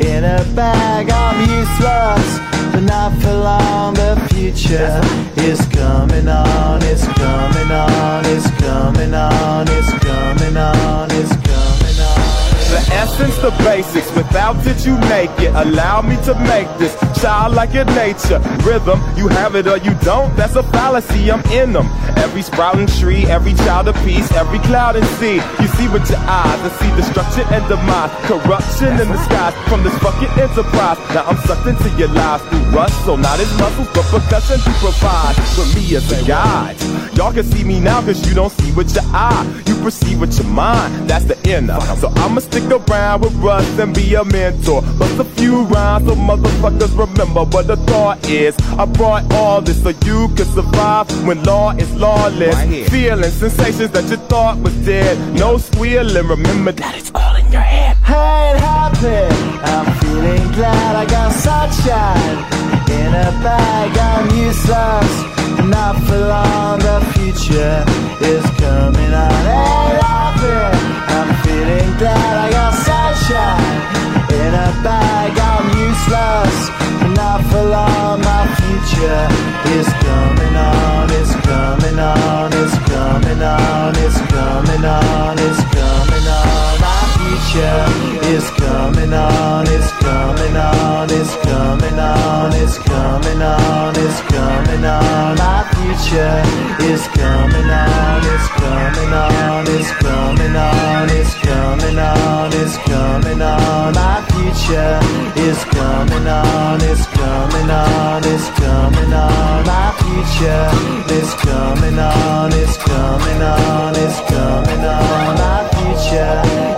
in a bag. I'm useless, but not for long. The future is coming on. It's coming on. It's coming on. It's coming on. It's coming on. The essence, the basics. Without it, you make it. Allow me to make this child like your nature. Rhythm, you have it or you don't. That's a fallacy. I'm in them. Every sprouting tree, every child of peace, every cloud and sea. You see with your eyes and see destruction and demise. Corruption in the skies from this fucking enterprise. Now I'm sucked into your lies through rust. So not as muscles, but percussion to provide for me as a guide. Y'all can see me now cause you don't see with your eye. You perceive with your mind. That's the inner. So I'ma stick around with Russ and be a mentor. Bust a few rhymes so motherfuckers remember what the thought is. I brought all this so you can survive when law is lawless. Feeling sensations that you thought was dead. No squealing. Remember that it's all in your head. I ain't happy. I'm feeling glad I got sunshine in a bag. I'm useless, not for long. The future is coming on. Ain't happy. I'm feeling glad I got sunshine in a bag. I'm useless, not for long. My future is coming on. It's coming on. It's coming on. It's coming on. It's coming on. My future is coming on. It's coming on. It's coming on. It's coming on. It's coming on. My future is coming on. It's coming on. It's coming on. It's coming on. It's coming on. My future is coming on. It's coming on. It's coming on. My future is coming on. It's coming on. It's coming on. My future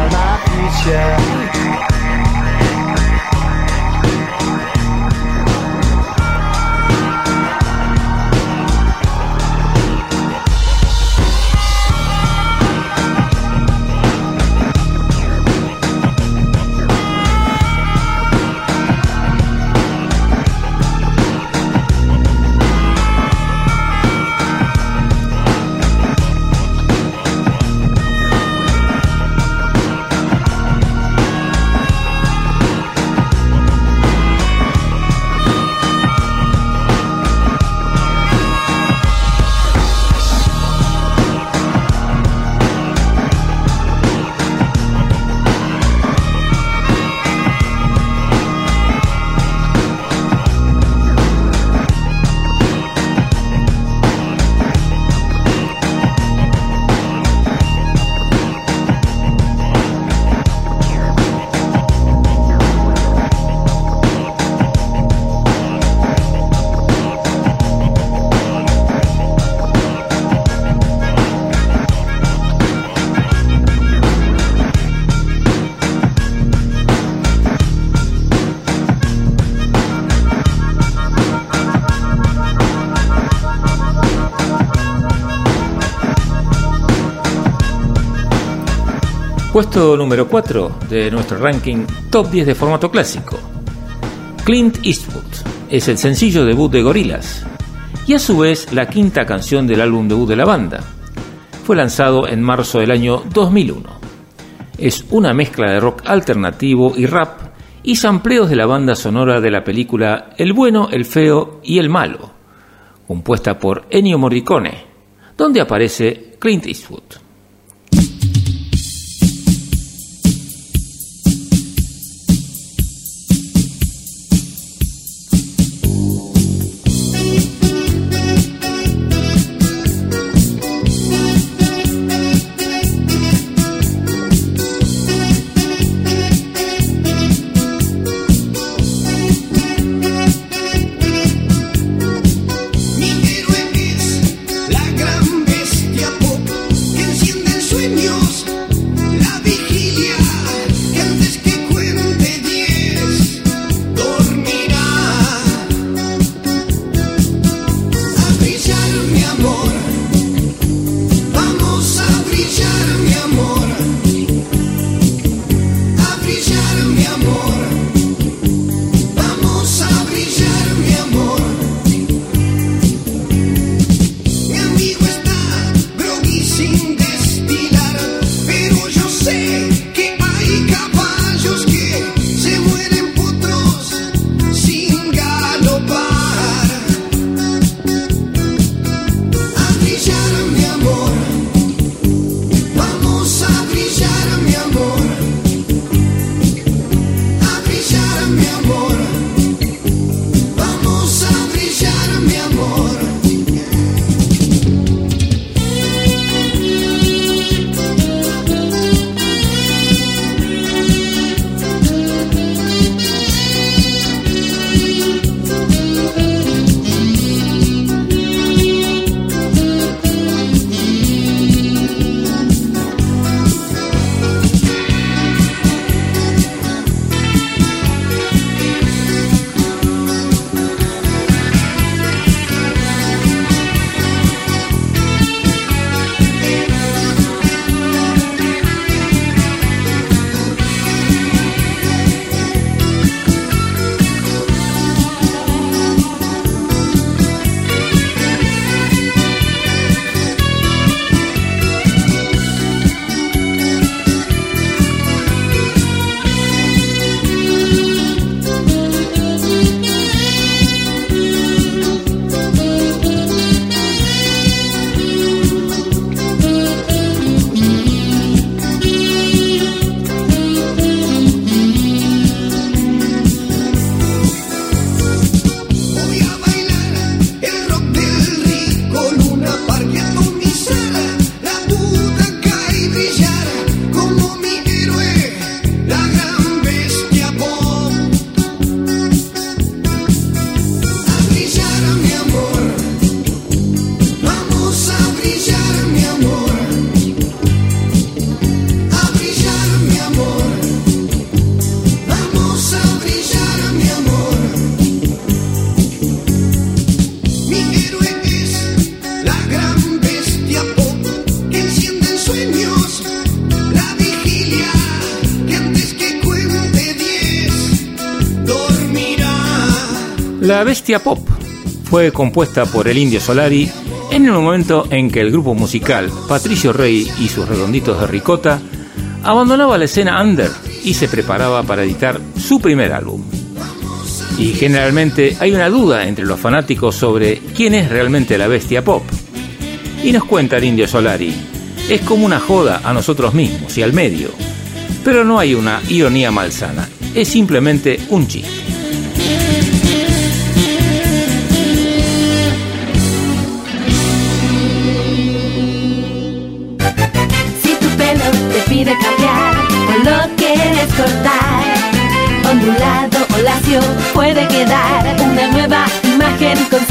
Puesto número 4 de nuestro ranking Top 10 de formato clásico. Clint Eastwood es el sencillo debut de Gorillaz y a su vez la quinta canción del álbum debut de la banda. Fue lanzado en marzo del año 2001. Es una mezcla de rock alternativo y rap y sampleos de la banda sonora de la película El bueno, el feo y el malo, compuesta por Ennio Morricone, donde aparece Clint Eastwood. La Bestia Pop fue compuesta por el Indio Solari en el momento en que el grupo musical Patricio Rey y sus redonditos de ricota abandonaba la escena under y se preparaba para editar su primer álbum. Y generalmente hay una duda entre los fanáticos sobre quién es realmente la Bestia Pop. Y nos cuenta el Indio Solari, es como una joda a nosotros mismos y al medio, pero no hay una ironía malsana, es simplemente un chiste.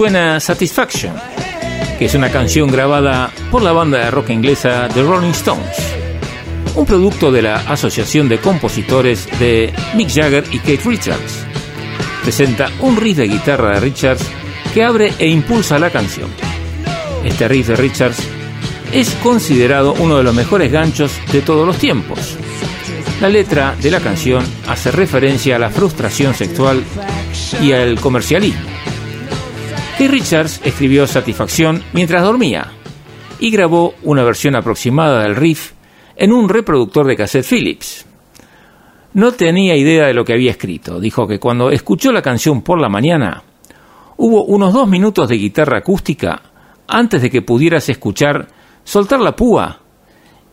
Suena Satisfaction, que es una canción grabada por la banda de rock inglesa The Rolling Stones, un producto de la Asociación de Compositores de Mick Jagger y Kate Richards. Presenta un riff de guitarra de Richards que abre e impulsa la canción. Este riff de Richards es considerado uno de los mejores ganchos de todos los tiempos. La letra de la canción hace referencia a la frustración sexual y al comercialismo. Keith Richards escribió Satisfacción mientras dormía y grabó una versión aproximada del riff en un reproductor de cassette Philips. No tenía idea de lo que había escrito. Dijo que cuando escuchó la canción por la mañana, hubo unos dos minutos de guitarra acústica antes de que pudieras escuchar soltar la púa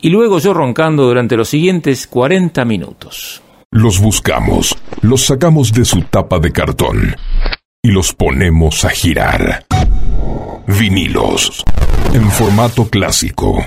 y luego yo roncando durante los siguientes 40 minutos. Los buscamos, los sacamos de su tapa de cartón y los ponemos a girar. Vinilos en formato clásico.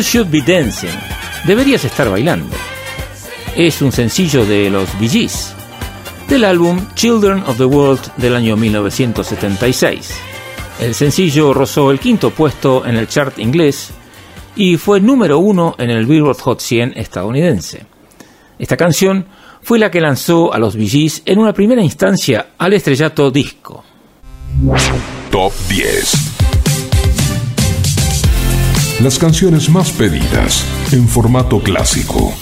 You Should Be Dancing. Deberías estar bailando. Es un sencillo de los Bee Gees. del álbum Children of the World del año 1976. El sencillo rozó el quinto puesto en el chart inglés y fue número uno en el Billboard Hot 100 estadounidense. Esta canción fue la que lanzó a los Bee Gees en una primera instancia al estrellato disco. Top 10. Las canciones más pedidas en formato clásico.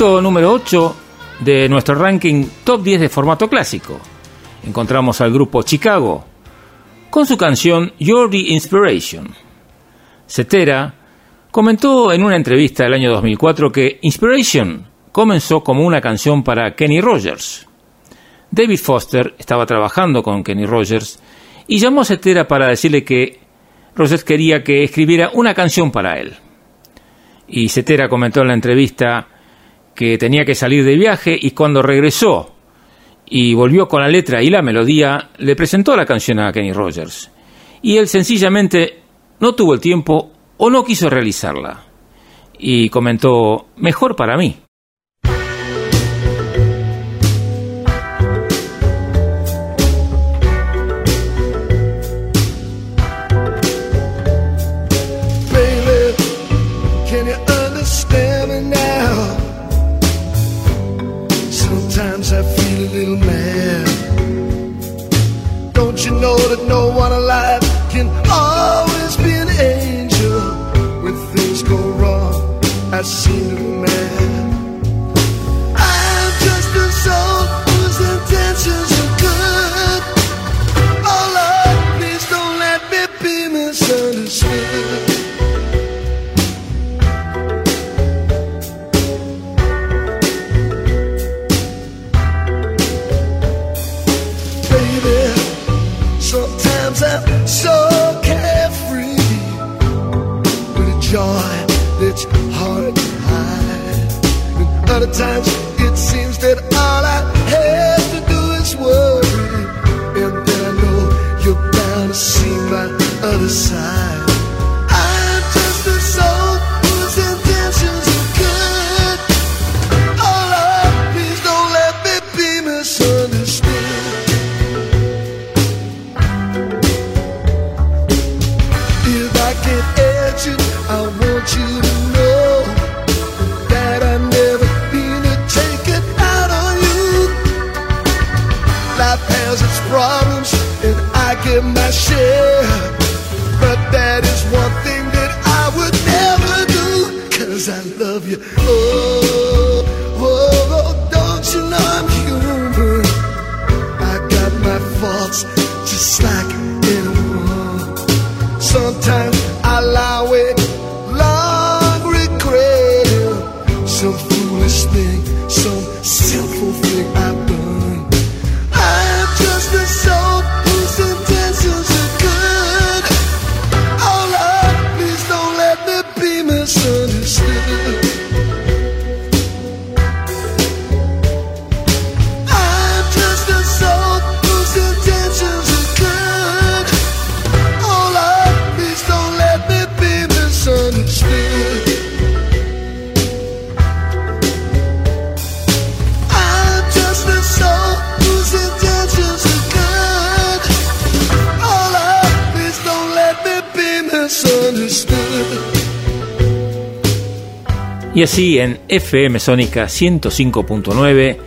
Número 8 de nuestro ranking top 10 de formato clásico. Encontramos al grupo Chicago con su canción You're the Inspiration. Cetera comentó en una entrevista del año 2004 que Inspiration comenzó como una canción para Kenny Rogers. David Foster estaba trabajando con Kenny Rogers y llamó a Cetera para decirle que Rogers quería que escribiera una canción para él. Y Cetera comentó en la entrevista que tenía que salir de viaje y cuando regresó y volvió con la letra y la melodía, le presentó la canción a Kenny Rogers. Y él sencillamente no tuvo el tiempo o no quiso realizarla. Y comentó, mejor para mí. Times problems, and I get my share. But that is one thing that I would never do, cause I love you. Oh, Y así en FM Sónica 105.9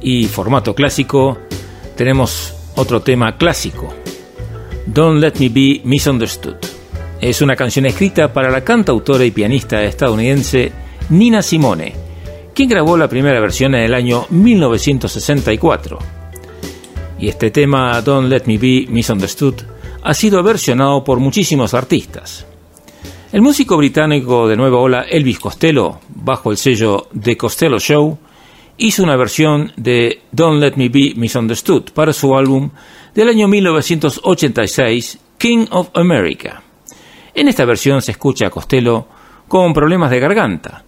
y formato clásico tenemos otro tema clásico, Don't Let Me Be Misunderstood. Es una canción escrita para la cantautora y pianista estadounidense Nina Simone, quien grabó la primera versión en el año 1964. Y este tema, Don't Let Me Be Misunderstood, ha sido versionado por muchísimos artistas. El músico británico de nueva ola Elvis Costello, bajo el sello The Costello Show, hizo una versión de Don't Let Me Be Misunderstood para su álbum del año 1986, King of America. En esta versión se escucha a Costello con problemas de garganta,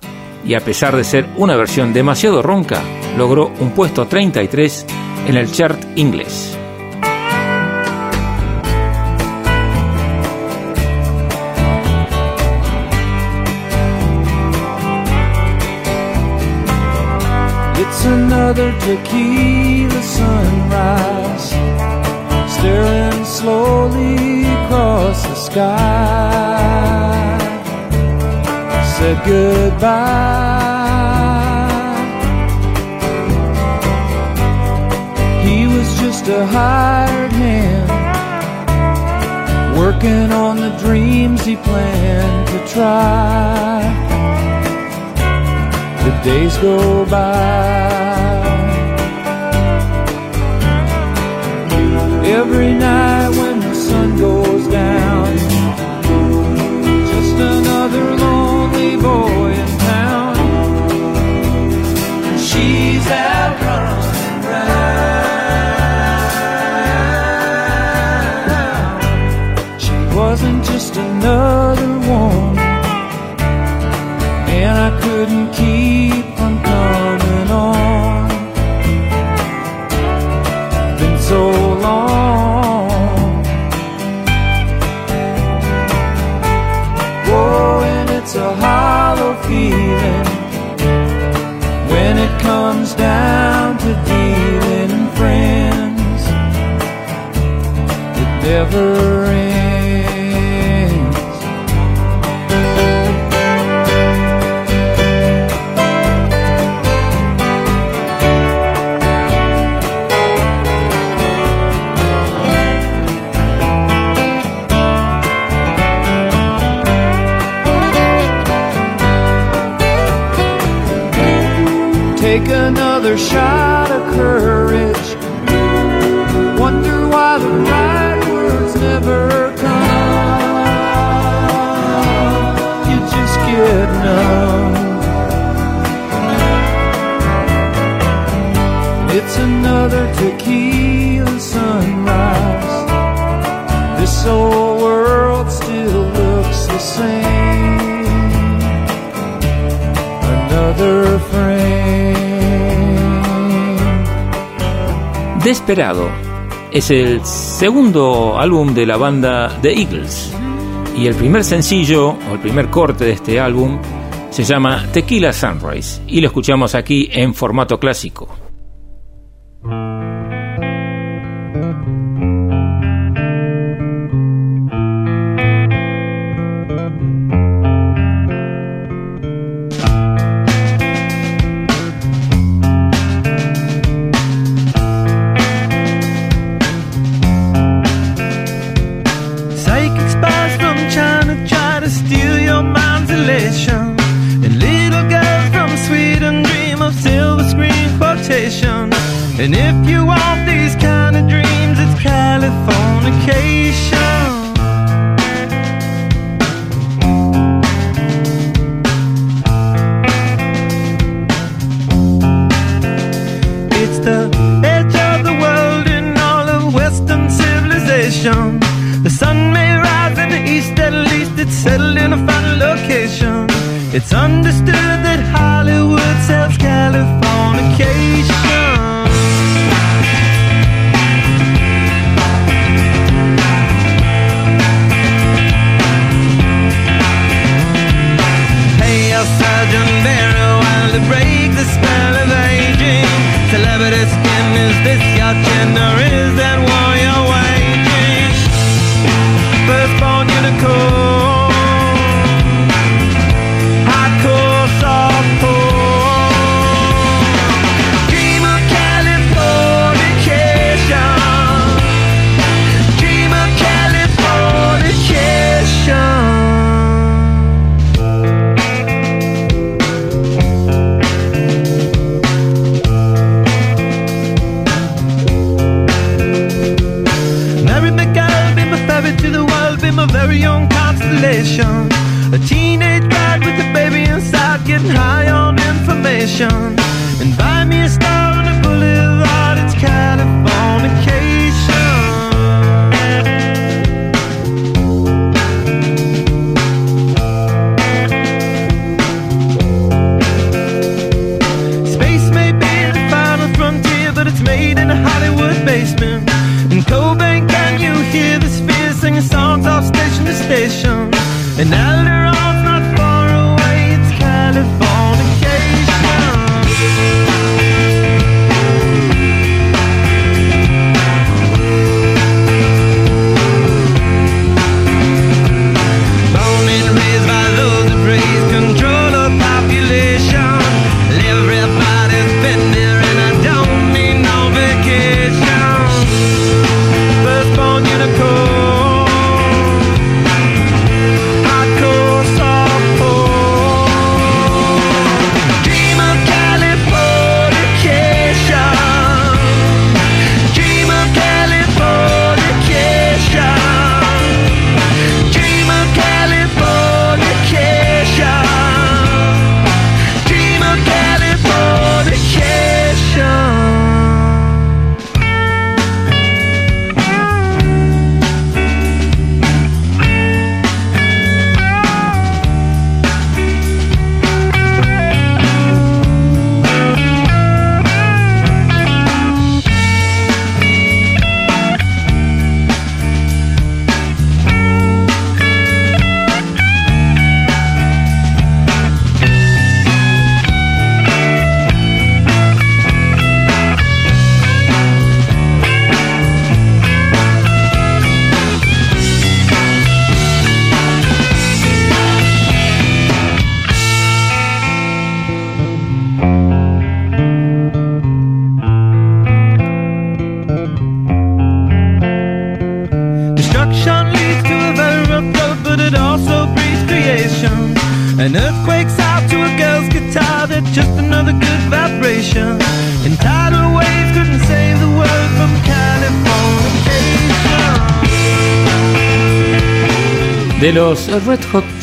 y a pesar de ser una versión demasiado ronca, logró un puesto 33 en el chart inglés. Another tequila sunrise, staring slowly across the sky. Said goodbye. He was just a hired hand, working on the dreams he planned to try the days go by. Every night when the sun goes down, just another lonely boy in town. She's out running round. She wasn't just another woman and I couldn't keep It never ends. Take another shot of courage. Desperado es el segundo álbum de la banda The Eagles y el primer sencillo o el primer corte de este álbum se llama Tequila Sunrise y lo escuchamos aquí en formato clásico.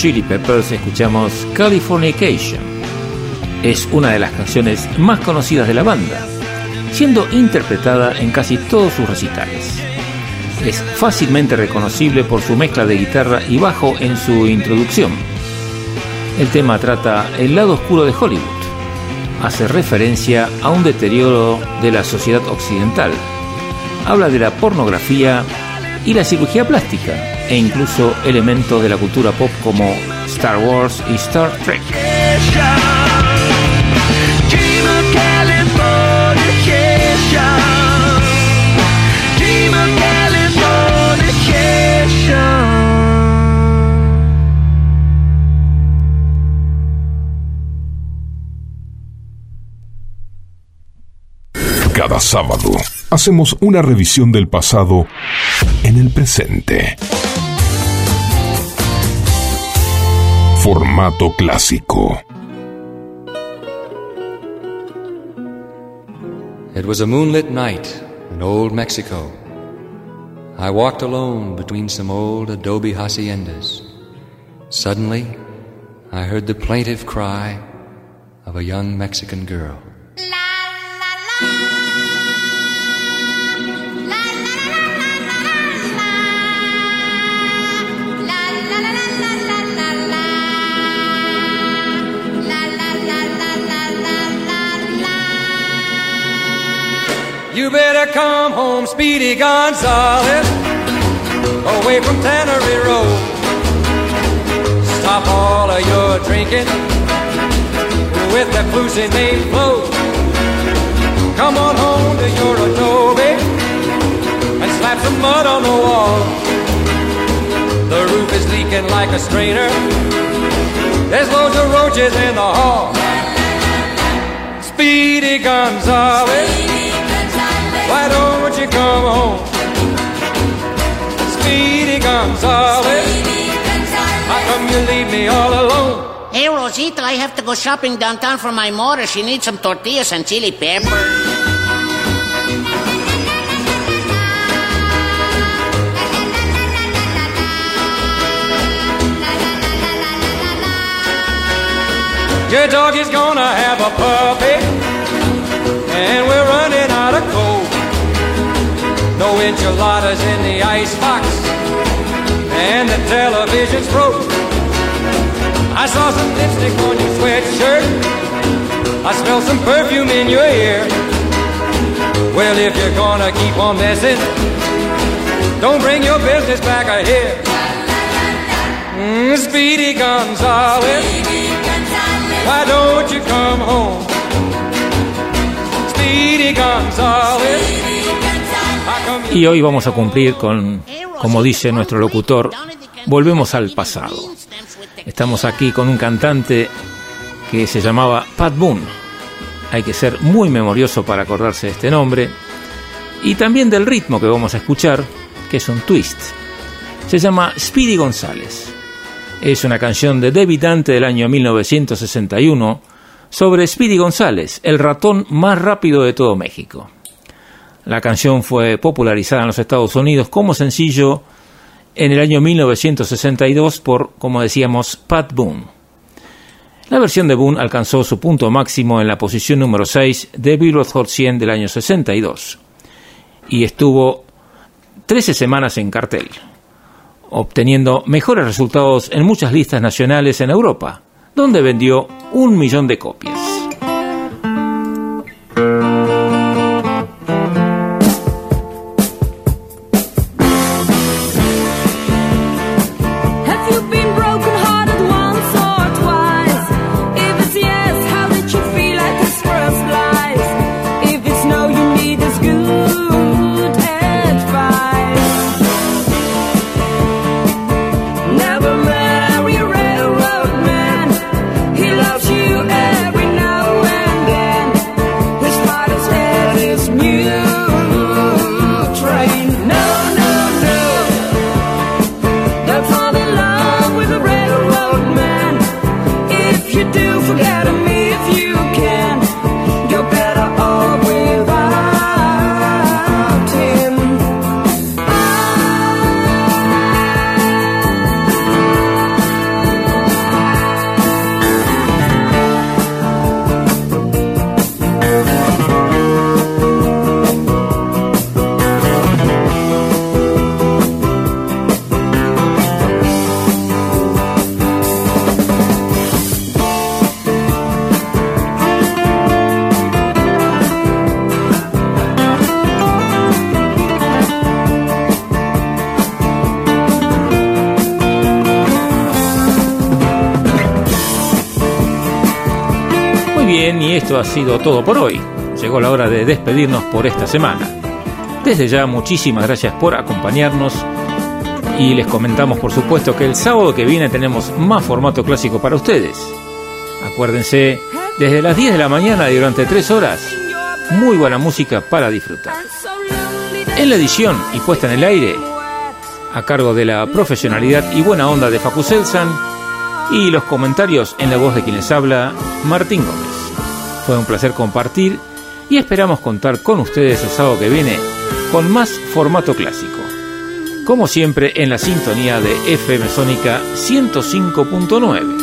Chili Peppers escuchamos Californication. Es una de las canciones más conocidas de la banda, siendo interpretada en casi todos sus recitales. Es fácilmente reconocible por su mezcla de guitarra y bajo en su introducción. El tema trata el lado oscuro de Hollywood. Hace referencia a un deterioro de la sociedad occidental. Habla de la pornografía y la cirugía plástica, e incluso elementos de la cultura pop como Star Wars y Star Trek. Cada sábado hacemos una revisión del pasado en el presente. Formato clásico. It was a moonlit night in old Mexico. I walked alone between some old adobe haciendas. Suddenly, I heard the plaintive cry of a young Mexican girl. Better come home, Speedy Gonzales, away from Tannery Road. Stop all of your drinking with that flusy name Flo. Come on home to your adobe and slap some mud on the wall. The roof is leaking like a strainer. There's loads of roaches in the hall. Speedy Gonzales. Why don't you come home? Speedy Gonzales. How come you leave me all alone? Hey, Rosita, I have to go shopping downtown for my mother. She needs some tortillas and chili pepper. Your dog is gonna have a puppy, and we're running out of coal. No enchiladas in the icebox, and the television's broke. I saw some lipstick on your sweatshirt. I smell some perfume in your ear. Well, if you're gonna keep on messing, don't bring your business back here. Mm, Speedy Gonzales, why don't you come home? Speedy Gonzales. Y hoy vamos a cumplir con, como dice nuestro locutor, volvemos al pasado. Estamos aquí con un cantante que se llamaba Pat Boone. Hay que ser muy memorioso para acordarse de este nombre. Y también del ritmo que vamos a escuchar, que es un twist. Se llama Speedy González. Es una canción de debutante del año 1961 sobre Speedy González, el ratón más rápido de todo México. La canción fue popularizada en los Estados Unidos como sencillo en el año 1962 por, como decíamos, Pat Boone. La versión de Boone alcanzó su punto máximo en la posición número 6 de Billboard Hot 100 del año 62 y estuvo 13 semanas en cartel, obteniendo mejores resultados en muchas listas nacionales en Europa, donde vendió un millón de copias. Sido todo por hoy. Llegó la hora de despedirnos por esta semana. Desde ya, muchísimas gracias por acompañarnos y les comentamos, por supuesto, que el sábado que viene tenemos más formato clásico para ustedes. Acuérdense, desde las 10 de la mañana y durante 3 horas, muy buena música para disfrutar. En la edición y puesta en el aire, a cargo de la profesionalidad y buena onda de Facu Selsan, y los comentarios en la voz de quien les habla, Martín Gómez. Fue un placer compartir y esperamos contar con ustedes el sábado que viene con más formato clásico. Como siempre en la sintonía de FM Sónica 105.9.